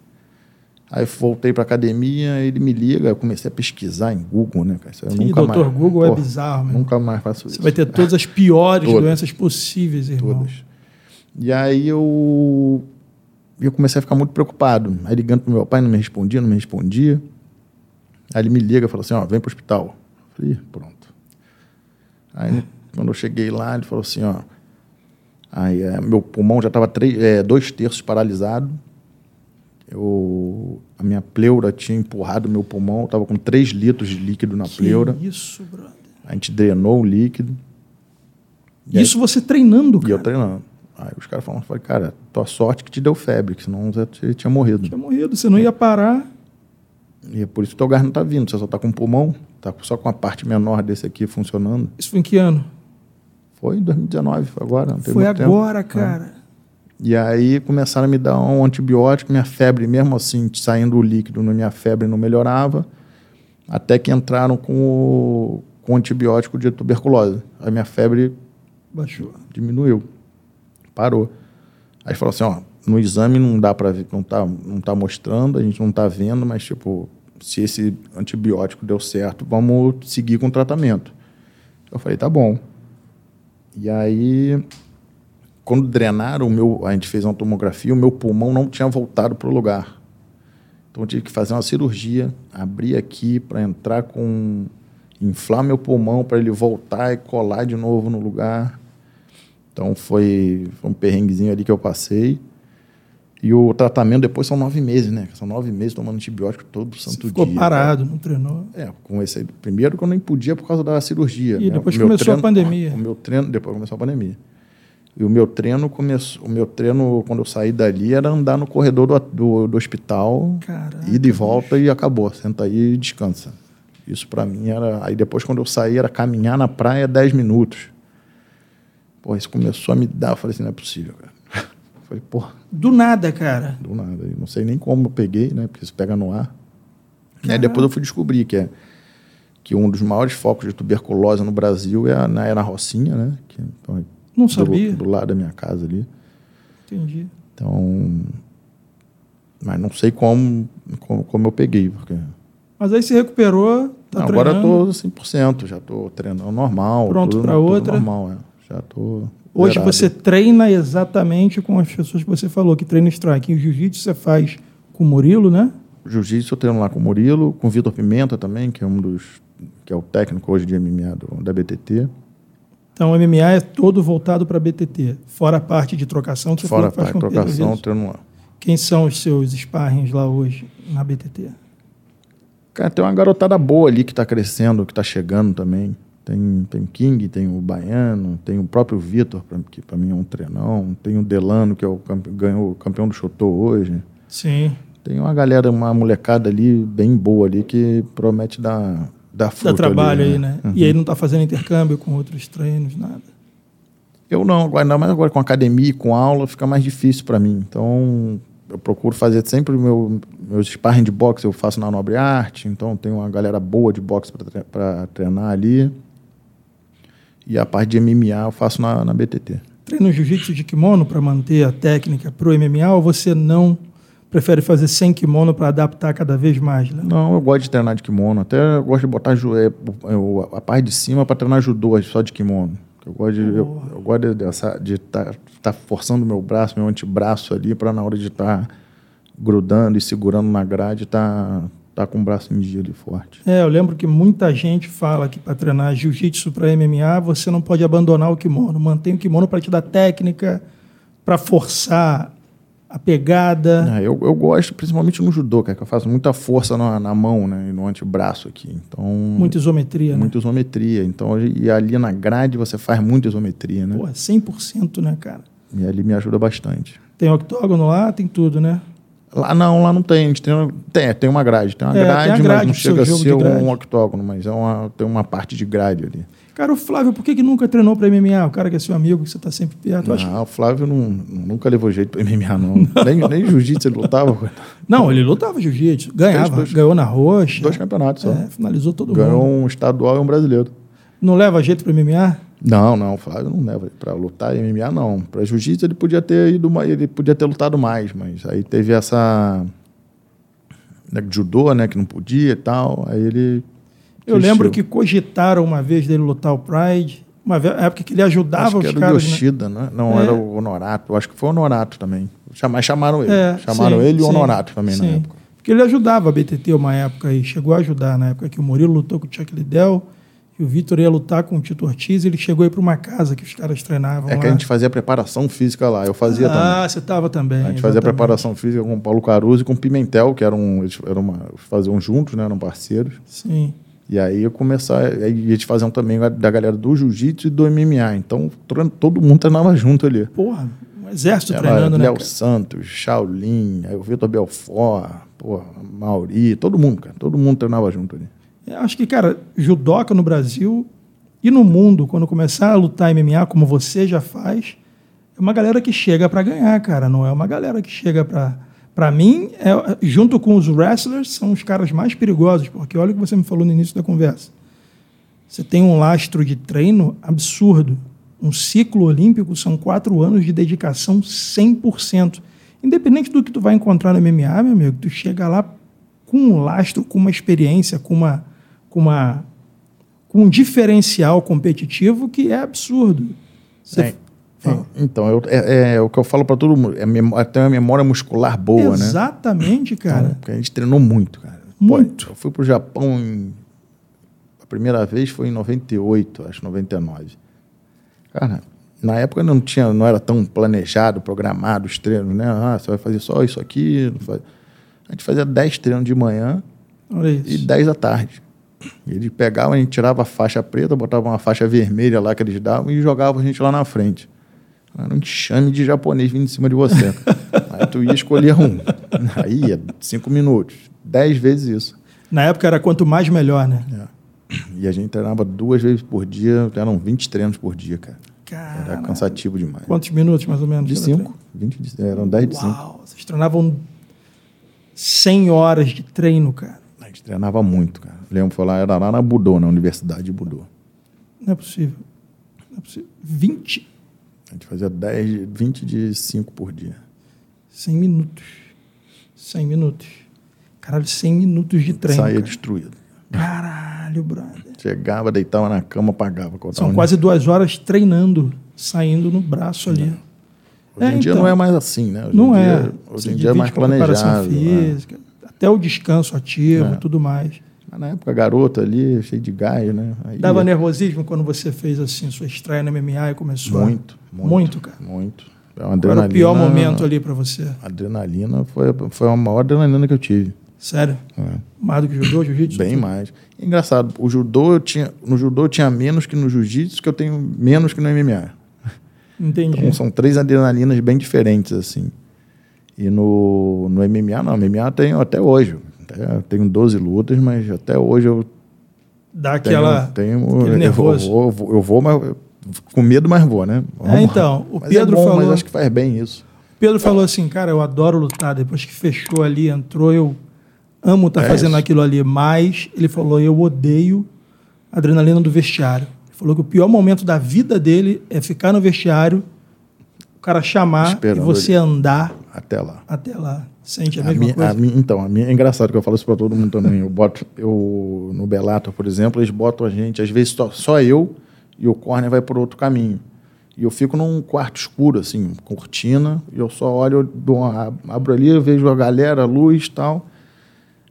aí voltei para academia, ele me liga, eu comecei a pesquisar em Google, né, cara? Isso eu Ih, nunca doutor mais, Google é Porra, bizarro, meu. Nunca mais faço isso. Você vai ter todas as piores Todas. doenças possíveis, irmão. Todas. E aí eu, eu comecei a ficar muito preocupado. Aí ligando pro meu pai, não me respondia, não me respondia. Aí ele me liga e falou assim, ó, vem pro hospital. Eu falei, "Ih, pronto. Aí quando eu cheguei lá, ele falou assim, ó, aí é, meu pulmão já estava é, dois terços paralisado. Eu, a minha pleura tinha empurrado meu pulmão, estava com 3 litros de líquido na Que pleura. isso, brother. A gente drenou o líquido. E aí- Isso você treinando, e eu cara. treinando. Aí os caras falaram, falei, cara, tua sorte que te deu febre, que senão você tinha morrido. Tinha morrido, você não ia parar. E é por isso que teu gás não tá vindo, você só tá com o pulmão, tá só com a parte menor desse aqui funcionando. Isso foi em que ano? Foi em 2019, foi agora. Foi tempo. agora, cara. E aí começaram a me dar um antibiótico, minha febre, mesmo assim, saindo o líquido, minha febre não melhorava, até que entraram com o, com o antibiótico de tuberculose. A minha febre Baixou. diminuiu. Parou. Aí falou assim, ó, no exame não dá para não tá, não tá mostrando, a gente não tá vendo, mas tipo, se esse antibiótico deu certo, vamos seguir com o tratamento. Eu falei, tá bom. E aí, quando drenaram o meu, a gente fez uma tomografia, o meu pulmão não tinha voltado para o lugar. Então eu tive que fazer uma cirurgia, abrir aqui para entrar com inflar meu pulmão para ele voltar e colar de novo no lugar. Então foi, foi um perrenguezinho ali que eu passei. E o tratamento depois são nove meses, né? São nove meses tomando antibiótico todo Você santo ficou dia. parado, não treinou. É, comecei primeiro que eu nem podia por causa da cirurgia. E né? depois começou a treino- pandemia. O meu treino, depois começou a pandemia. E o meu treino começou, o meu treino quando eu saí dali era andar no corredor do, do, do hospital, Caraca. ida e volta e acabou. Senta aí e descansa. Isso pra mim era. Aí depois quando eu saí era caminhar na praia 10 minutos. Pô, isso começou a me dar. Eu falei assim, não é possível, cara. Eu falei, pô, Do nada, cara. do nada. Eu não sei nem como eu peguei, né? Porque isso pega no ar. Aí Caraca. depois eu fui descobrir que, é, que um dos maiores focos de tuberculose no Brasil é, na, é na Rocinha, né? Que, então, Não do, sabia. do lado da minha casa ali. Entendi. Então. Mas não sei como, como, como eu peguei. Porque... Mas aí se recuperou, tá Não, agora eu tô 100%, já tô treinando normal. Pronto tudo outra. normal, é. Já tô. Hoje zerado. você treina exatamente com as pessoas que você falou, que treina strike. E o jiu-jitsu você faz com o Murilo, né? Jiu-jitsu eu treino lá com o Murilo, com o Vitor Pimenta também, que é um dos. que é o técnico hoje de MMA do, da BTT. Então o MMA é todo voltado para BTT, fora a parte de trocação que você Fora a faz parte de Pedro trocação, treino lá. Quem são os seus sparrings lá hoje na BTT? Cara, tem uma garotada boa ali que está crescendo, que está chegando também. Tem, tem o King, tem o Baiano, tem o próprio Vitor, que para mim é um treinão. Tem o Delano, que é o campe- ganhou o campeão do Chotô hoje. Sim. Tem uma galera, uma molecada ali bem boa ali que promete dar, dar fruto Dá trabalho ali, aí, né? Uhum. E aí não tá fazendo intercâmbio com outros treinos, nada. Eu não, ainda mais agora com academia e com aula, fica mais difícil para mim. Então, eu procuro fazer sempre meu, meus sparring de boxe, eu faço na Nobre Arte, então tem uma galera boa de boxe para treinar ali. E a parte de MMA eu faço na, na BTT. treina jiu-jitsu de kimono para manter a técnica para o MMA ou você não prefere fazer sem kimono para adaptar cada vez mais? Né? Não, eu gosto de treinar de kimono. Até eu gosto de botar é, a parte de cima para treinar judô só de kimono. Eu gosto de, eu, eu gosto dessa, de estar tá, tá forçando meu braço, meu antebraço ali, para na hora de estar tá grudando e segurando na grade, tá, tá com o braço dia ali forte. É, eu lembro que muita gente fala que para treinar jiu-jitsu para MMA, você não pode abandonar o kimono. Mantém o kimono para te dar técnica, para forçar a pegada. É, eu, eu gosto, principalmente no judô, cara, que eu faço muita força na, na mão né, e no antebraço aqui. Então, muita isometria, Muita né? isometria. Então, e ali na grade você faz muita isometria, né? Pô, 100%, né, cara? E ali me ajuda bastante. Tem octógono lá, tem tudo, né? Lá não, lá não tem. A gente tem, tem, tem uma grade. Tem uma é, grade, tem grade, mas não chega a ser um octógono, mas é uma, tem uma parte de grade ali. Cara, o Flávio, por que, que nunca treinou para MMA? O cara que é seu amigo, que você está sempre perto. Não, o Flávio não, nunca levou jeito para MMA, não. não. Nem, nem jiu-jitsu ele lutava. Não, ele lutava jiu-jitsu. Ganhava. Dois, ganhou na roxa. Dois campeonatos só. É, finalizou todo ganhou mundo. Ganhou um estadual e um brasileiro. Não leva jeito para MMA? Não, não, o Flávio não leva para lutar MMA, não. Para jiu-jitsu ele podia ter ido, ele podia ter lutado mais, mas aí teve essa né, judô, né, que não podia e tal. Aí ele eu lembro que cogitaram uma vez dele lutar o Pride, uma época que ele ajudava acho que os era caras. O né? Yoshida, né? Não, é. era o Honorato. Acho que foi o Honorato também. Mas chamaram ele. É, chamaram sim, ele e o Honorato também sim. na época. Porque ele ajudava a BTT uma época e chegou a ajudar na época que o Murilo lutou com o Chuck Liddell o Vitor ia lutar com o Tito Ortiz. Ele chegou aí para uma casa que os caras treinavam. É lá. que a gente fazia preparação física lá. Eu fazia ah, também. Ah, você estava também. A gente exatamente. fazia preparação física com o Paulo Caruso e com o Pimentel, que eram, eles eram uma, faziam juntos, né? Eram parceiros. Sim. E aí eu começar, aí eles faziam também da galera do jiu-jitsu e do MMA. Então todo mundo treinava junto ali. Porra, um exército Era treinando, né? Léo Santos, Shaolin, aí o Vitor Belfort, porra, Mauri, todo mundo, cara. Todo mundo treinava junto ali. Eu acho que, cara, judoca no Brasil e no mundo, quando começar a lutar MMA, como você já faz, é uma galera que chega para ganhar, cara. Não é uma galera que chega para para mim, é, junto com os wrestlers, são os caras mais perigosos, porque olha o que você me falou no início da conversa. Você tem um lastro de treino absurdo. Um ciclo olímpico são quatro anos de dedicação 100%. Independente do que tu vai encontrar no MMA, meu amigo, tu chega lá com um lastro, com uma experiência, com uma, com uma com um diferencial competitivo que é absurdo. Você, então, eu, é, é, o que eu falo para todo mundo. É, tem uma memória muscular boa, Exatamente, né? Exatamente, cara. Então, porque a gente treinou muito, cara. Muito. Pô, eu fui pro Japão em, a primeira vez foi em 98, acho 99. Cara, na época não tinha, não era tão planejado, programado os treinos, né? Ah, você vai fazer só isso aqui. A gente fazia 10 treinos de manhã e 10 à tarde. Eles pegavam, a gente tirava a faixa preta, botava uma faixa vermelha lá que eles davam e jogavam a gente lá na frente. Era um enxame de japonês vindo em cima de você. Aí tu ia escolher um. Aí ia cinco minutos. Dez vezes isso. Na época era quanto mais melhor, né? É. E a gente treinava duas vezes por dia, eram 20 treinos por dia, cara. Caramba. Era cansativo demais. Quantos minutos, mais ou menos? De cinco. 20 de, eram 10 de 5. Uau, vocês treinavam 100 horas de treino, cara. Treinava muito, cara. Lembro falar, era lá na Budô, na Universidade de Budô. Não é possível. Não é possível. 20 a gente fazia 10, 20 de 5 por dia. 100 minutos. 100 minutos. Caralho, 100 minutos de treino. Saía cara. destruído. Caralho, brother. Chegava, deitava na cama, apagava. São quase duas horas treinando, saindo no braço ali. Não. Hoje é, em dia então, não é mais assim, né? Hoje não é. Dia, hoje em dia é mais planejado. Né? Física, é. Até o descanso ativo e é. tudo mais. Na época, garota ali, cheio de gás, né? Aí Dava nervosismo quando você fez assim, sua estreia no MMA e começou? Muito, a... muito. Muito, cara. Muito. É era o pior momento ali para você? Adrenalina foi, foi a maior adrenalina que eu tive. Sério? É. Mais do que judô, jiu-jitsu? Bem tudo? mais. Engraçado, o judô eu tinha, no judô eu tinha menos que no jiu-jitsu, que eu tenho menos que no MMA. Entendi. Então, são três adrenalinas bem diferentes, assim. E no, no MMA, não. MMA tenho até hoje. Até, tenho 12 lutas, mas até hoje eu. Dá aquela. Tenho, tenho nervoso. Eu vou, eu vou, mas com medo, mas vou, né? Vamos é, então. O mas Pedro é bom, falou. Mas acho que faz bem isso. Pedro falou assim, cara, eu adoro lutar. Depois que fechou ali, entrou, eu amo estar tá é fazendo isso. aquilo ali. Mas ele falou, eu odeio a adrenalina do vestiário. Ele falou que o pior momento da vida dele é ficar no vestiário o cara chamar Esperando e você andar Até lá. até lá. Sente a A mesma minha- coisa? a minha- então, a minha, é engraçado que eu falo isso pra todo mundo também. Eu boto, eu, no Bellator, por exemplo, eles botam a gente, às vezes só, só eu e o corner vai por outro caminho. E eu fico num quarto escuro, assim, cortina, e eu só olho, eu dou abro ali, eu vejo a galera, a luz e tal.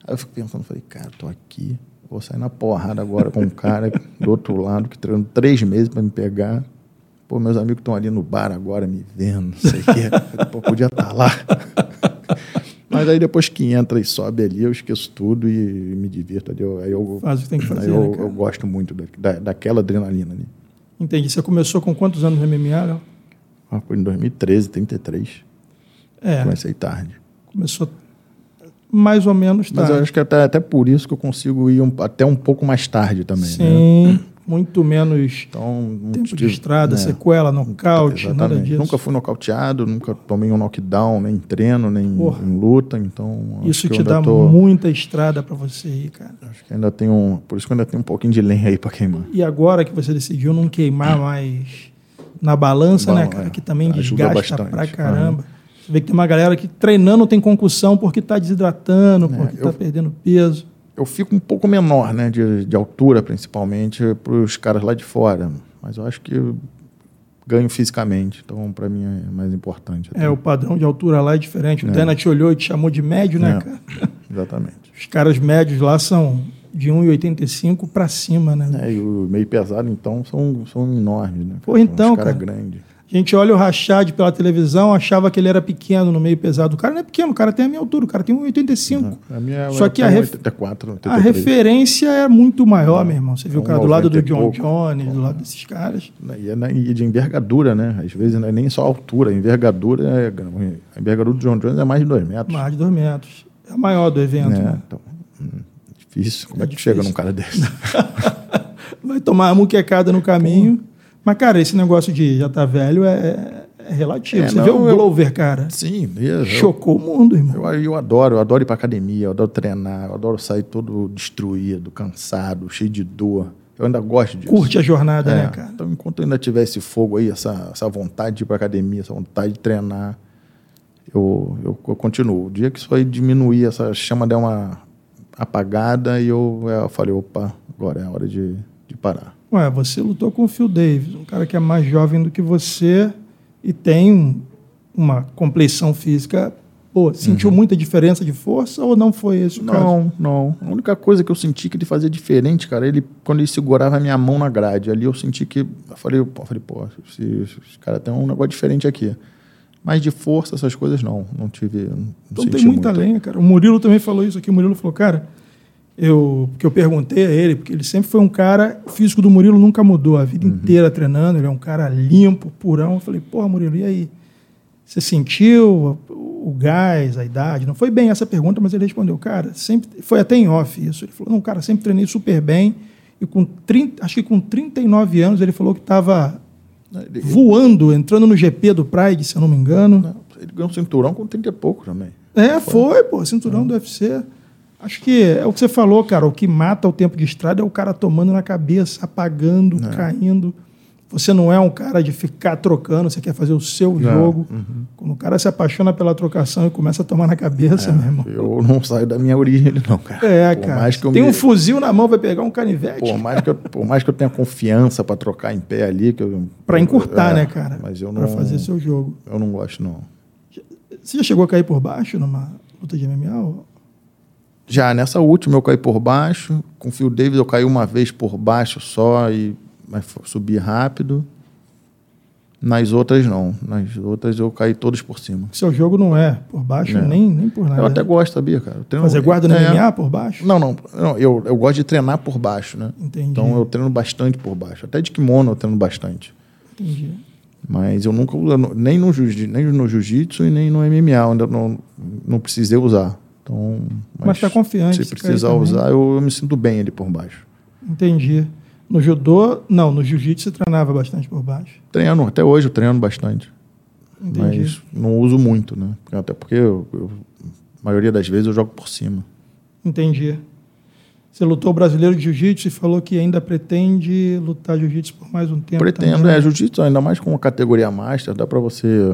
Aí eu fico pensando, falei, cara, tô aqui, vou sair na porrada agora com um cara do outro lado que treinou três meses pra me pegar. Pô, meus amigos estão ali no bar agora me vendo, não sei o quê. Pô, podia estar lá. Mas aí depois que entra e sobe ali, eu esqueço tudo e me divirto ali. Eu- Aí eu, Faz o que tem que aí fazer, eu, né, eu gosto muito da, da- daquela adrenalina ali. Entendi. Você começou com quantos anos no MMA, Léo? Ah, Foi em 2013, 33. É, Comecei tarde. começou mais ou menos Mas tarde. eu acho que até, até por isso que eu consigo ir um- até um pouco mais tarde também. Né? Muito menos Então, tempo de estrada, é, sequela, nocaute, nada Exatamente. disso. Nunca fui nocauteado, nunca tomei um knockdown, nem em treino, nem Porra. em luta. Então, Isso te dá tô- muita estrada para você ir, cara. Acho que ainda tem um. Por isso que ainda tenho um pouquinho de lenha aí pra queimar. E agora que você decidiu não queimar mais na balança, né, cara? é. Que também Ajuda desgasta bastante. pra caramba. Você vê que tem uma galera que treinando tem concussão porque tá desidratando, porque eu- tá perdendo peso. Eu fico um pouco menor, né? De, de altura, principalmente, para os caras lá de fora. Mas eu acho que ganho fisicamente. Então, para mim, é mais importante. até. É, o padrão de altura lá é diferente. O É. Dana te olhou e te chamou de médio, né, É. cara? Exatamente. Os caras médios lá são de 1,85 pra cima, né? É, e o meio pesado, então, são, são enormes, né? Pô, então, cara cara. grande. A gente olha o Rachad pela televisão, achava que ele era pequeno no meio pesado. O cara não é pequeno, o cara tem a minha altura, o cara tem 1,85. A minha Só eu que a ref- 84, A 83. referência é muito maior, meu irmão. Você viu o um cara do lado do 90 John. Jones, do lado desses caras. E, é e de envergadura, né? Às vezes não é nem só a altura, a envergadura é. A envergadura do John Jones é mais de 2 metros. Mais de dois metros. É a maior do evento. né? né? Então, hum, difícil. Como é, É que chega difícil. num cara desse? Vai tomar uma muquecada no caminho. Mas, cara, esse negócio de já tá velho é, é relativo. É, Você não, vê o eu- Glover, cara. Sim, eu, Chocou o mundo, irmão. eu, eu adoro, eu adoro ir pra academia, eu adoro treinar, eu adoro sair todo destruído, cansado, cheio de dor. Eu ainda gosto disso. Curte a jornada, É, né, cara? Então, enquanto eu ainda tiver esse fogo aí, essa, essa vontade de ir pra academia, essa vontade de treinar, eu, eu, eu continuo. O dia que isso aí diminuir, essa chama der uma apagada, e eu, eu falei, opa, agora é a hora de, de parar. Ué, você lutou com o Phil Davis, um cara que é mais jovem do que você e tem um- uma compleição física. Pô, sentiu muita diferença de força ou não foi esse o caso? Não, não. A única coisa que eu senti que ele fazia diferente, cara, ele quando ele segurava a minha mão na grade, ali eu senti que eu falei, pô, eu falei, pô, esse, esse cara tem um negócio diferente aqui. Mas de força essas coisas não, não tive, não Então tem muita muito. lenha, cara. O Murilo também falou isso aqui. O Murilo falou, cara, eu, porque eu perguntei a ele, porque ele sempre foi um cara, o físico do Murilo nunca mudou, a Uhum. vida inteira treinando, ele é um cara limpo, purão. Eu falei, porra, Murilo, e aí? Você sentiu o, o gás, a idade? Não foi bem essa pergunta, mas ele respondeu, cara, sempre foi até em off isso. Ele falou, não, cara, sempre treinei super bem. E com 30, acho que com 39 anos ele falou que estava Ele, voando, entrando no GP do Pride, se eu não me engano. não, ele ganhou um cinturão com 30 e pouco também. É, foi, pô, cinturão do UFC. Acho que é o que você falou, cara. O que mata o tempo de estrada é o cara tomando na cabeça, apagando, caindo. Você não é um cara de ficar trocando, você quer fazer o seu jogo. Quando o cara se apaixona pela trocação e começa a tomar na cabeça, meu irmão. Eu não saio da minha origem, não, cara. É, Por cara. mais que eu Tem me- um fuzil na mão, vai pegar um canivete. Por mais, que eu, por mais que eu tenha confiança para trocar em pé ali, que eu, Pra encurtar, é, né, cara? Mas eu Pra não, fazer seu jogo. eu não gosto não. Você já chegou a cair por baixo numa luta de MMA? ou- Já nessa última eu caí por baixo, com o Phil Davis eu caí uma vez por baixo só e mas subi rápido. Nas outras não, nas outras eu caí todas por cima. Seu jogo não é por baixo, É. nem, nem por nada. Eu até gosto, sabia, cara? Treino- Fazer guarda no é, MMA por baixo? Não, não, não eu, eu gosto de treinar por baixo, né? Entendi. Então eu treino bastante por baixo. Até de kimono eu treino bastante. Entendi. Mas eu nunca nem no jiu nem no jiu-jitsu e nem no MMA, eu ainda não, não precisei usar. Então, Mas tá confiante, Se precisar usar, eu, eu me sinto bem ali por baixo. Entendi. No judô, não, no jiu-jitsu você treinava bastante por baixo. Treino, até hoje eu treino bastante. Entendi. Mas não uso muito, né? Até porque eu, eu- a maioria das vezes eu jogo por cima. Entendi. Você lutou brasileiro de jiu-jitsu e falou que ainda pretende lutar jiu-jitsu por mais um tempo. Pretendo, também. é. Jiu-jitsu, ainda mais com a categoria master, dá para você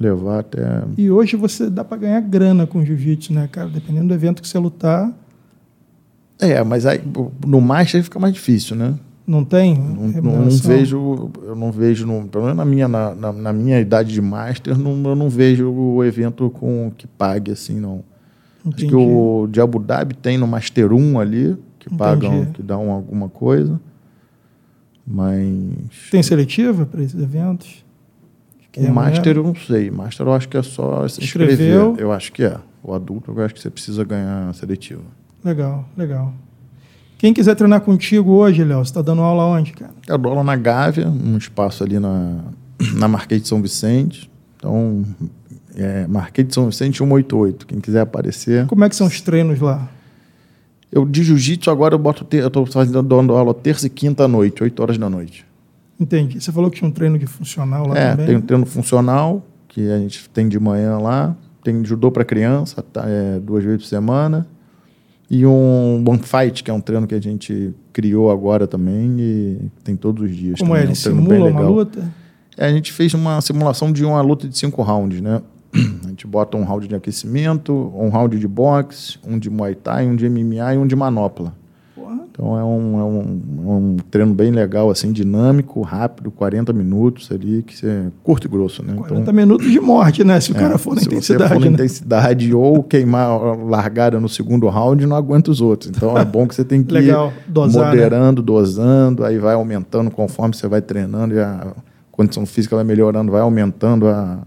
levar até. E hoje você dá para ganhar grana com jiu-jitsu, né, cara? Dependendo do evento que você lutar, É, mas aí no master fica mais difícil, né? não tem Não, não- não vejo, eu não vejo, no, pelo menos na minha, na, na- na minha idade de master, não, eu não vejo o evento com que pague assim, não. Acho Entendi. que o de Abu Dhabi tem no Master 1 ali, que Entendi. pagam, que dão alguma coisa. Mas Tem seletiva para esses eventos? O é Master mulher? eu não sei. Master eu acho que é só se Escreveu. inscrever. Eu acho que é. O adulto eu acho que você precisa ganhar a seletiva. Legal, legal. Quem quiser treinar contigo hoje, Léo, você está dando aula onde, cara? Eu dou aula na Gávea, um espaço ali na, na Marquês de São Vicente. Então, é Marquês de São Vicente 188. Quem quiser aparecer. Como é que são os treinos lá? Eu de jiu-jitsu agora eu boto ter, eu tô fazendo dando aula terça e quinta à noite, 8 horas da noite. Entendi. Você falou que tinha um treino de funcional lá é, também? tem um treino funcional que a gente tem de manhã lá, tem judô para criança, tá, é, duas vezes por semana. E um One Fight, que é um treino que a gente criou agora também e tem todos os dias. Como é? também. Ele um simula uma luta? É, a gente fez uma simulação de uma luta de cinco rounds, né? A gente bota um round de aquecimento, um round de boxe, um de Muay Thai, um de MMA e um de manopla. Então é um, é um, é um treino bem legal, assim, dinâmico, rápido, 40 minutos ali, que você curto e grosso, né? 40 minutos de morte, né? Se o cara for na se intensidade, você for na né? intensidade ou queimar largada no segundo round, não aguenta os outros. Então é bom que você tem que Legal, ir dosar, né? moderando, dosando, aí vai aumentando conforme você vai treinando e a condição física vai melhorando, vai aumentando a,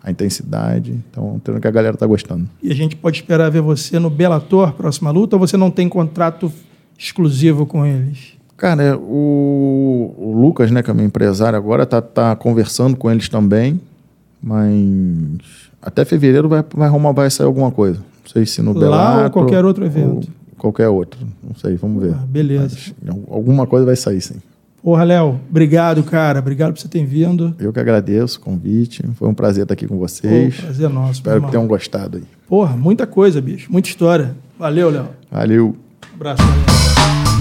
a intensidade. Então é um treino que a galera tá gostando. E a gente pode esperar ver você no Bellator, próxima luta, ou você não tem contrato exclusivo com eles? Cara, é, o, o Lucas, né, que é meu empresário agora, tá, tá conversando com eles também, mas até fevereiro vai, vai, arrumar, vai sair alguma coisa. Não sei se no Lá Bellator ou qualquer outro evento? ou qualquer outro. Não sei, vamos ver. Ah, beleza. Mas alguma coisa vai sair, sim. Porra, Léo, obrigado, cara. Obrigado por você ter vindo. Eu que agradeço o convite. Foi um prazer estar aqui com Pô, vocês. prazer nosso. Espero que tenham gostado aí. Porra, muita coisa, bicho. Muita história. Valeu, Léo. Valeu. Um abraço.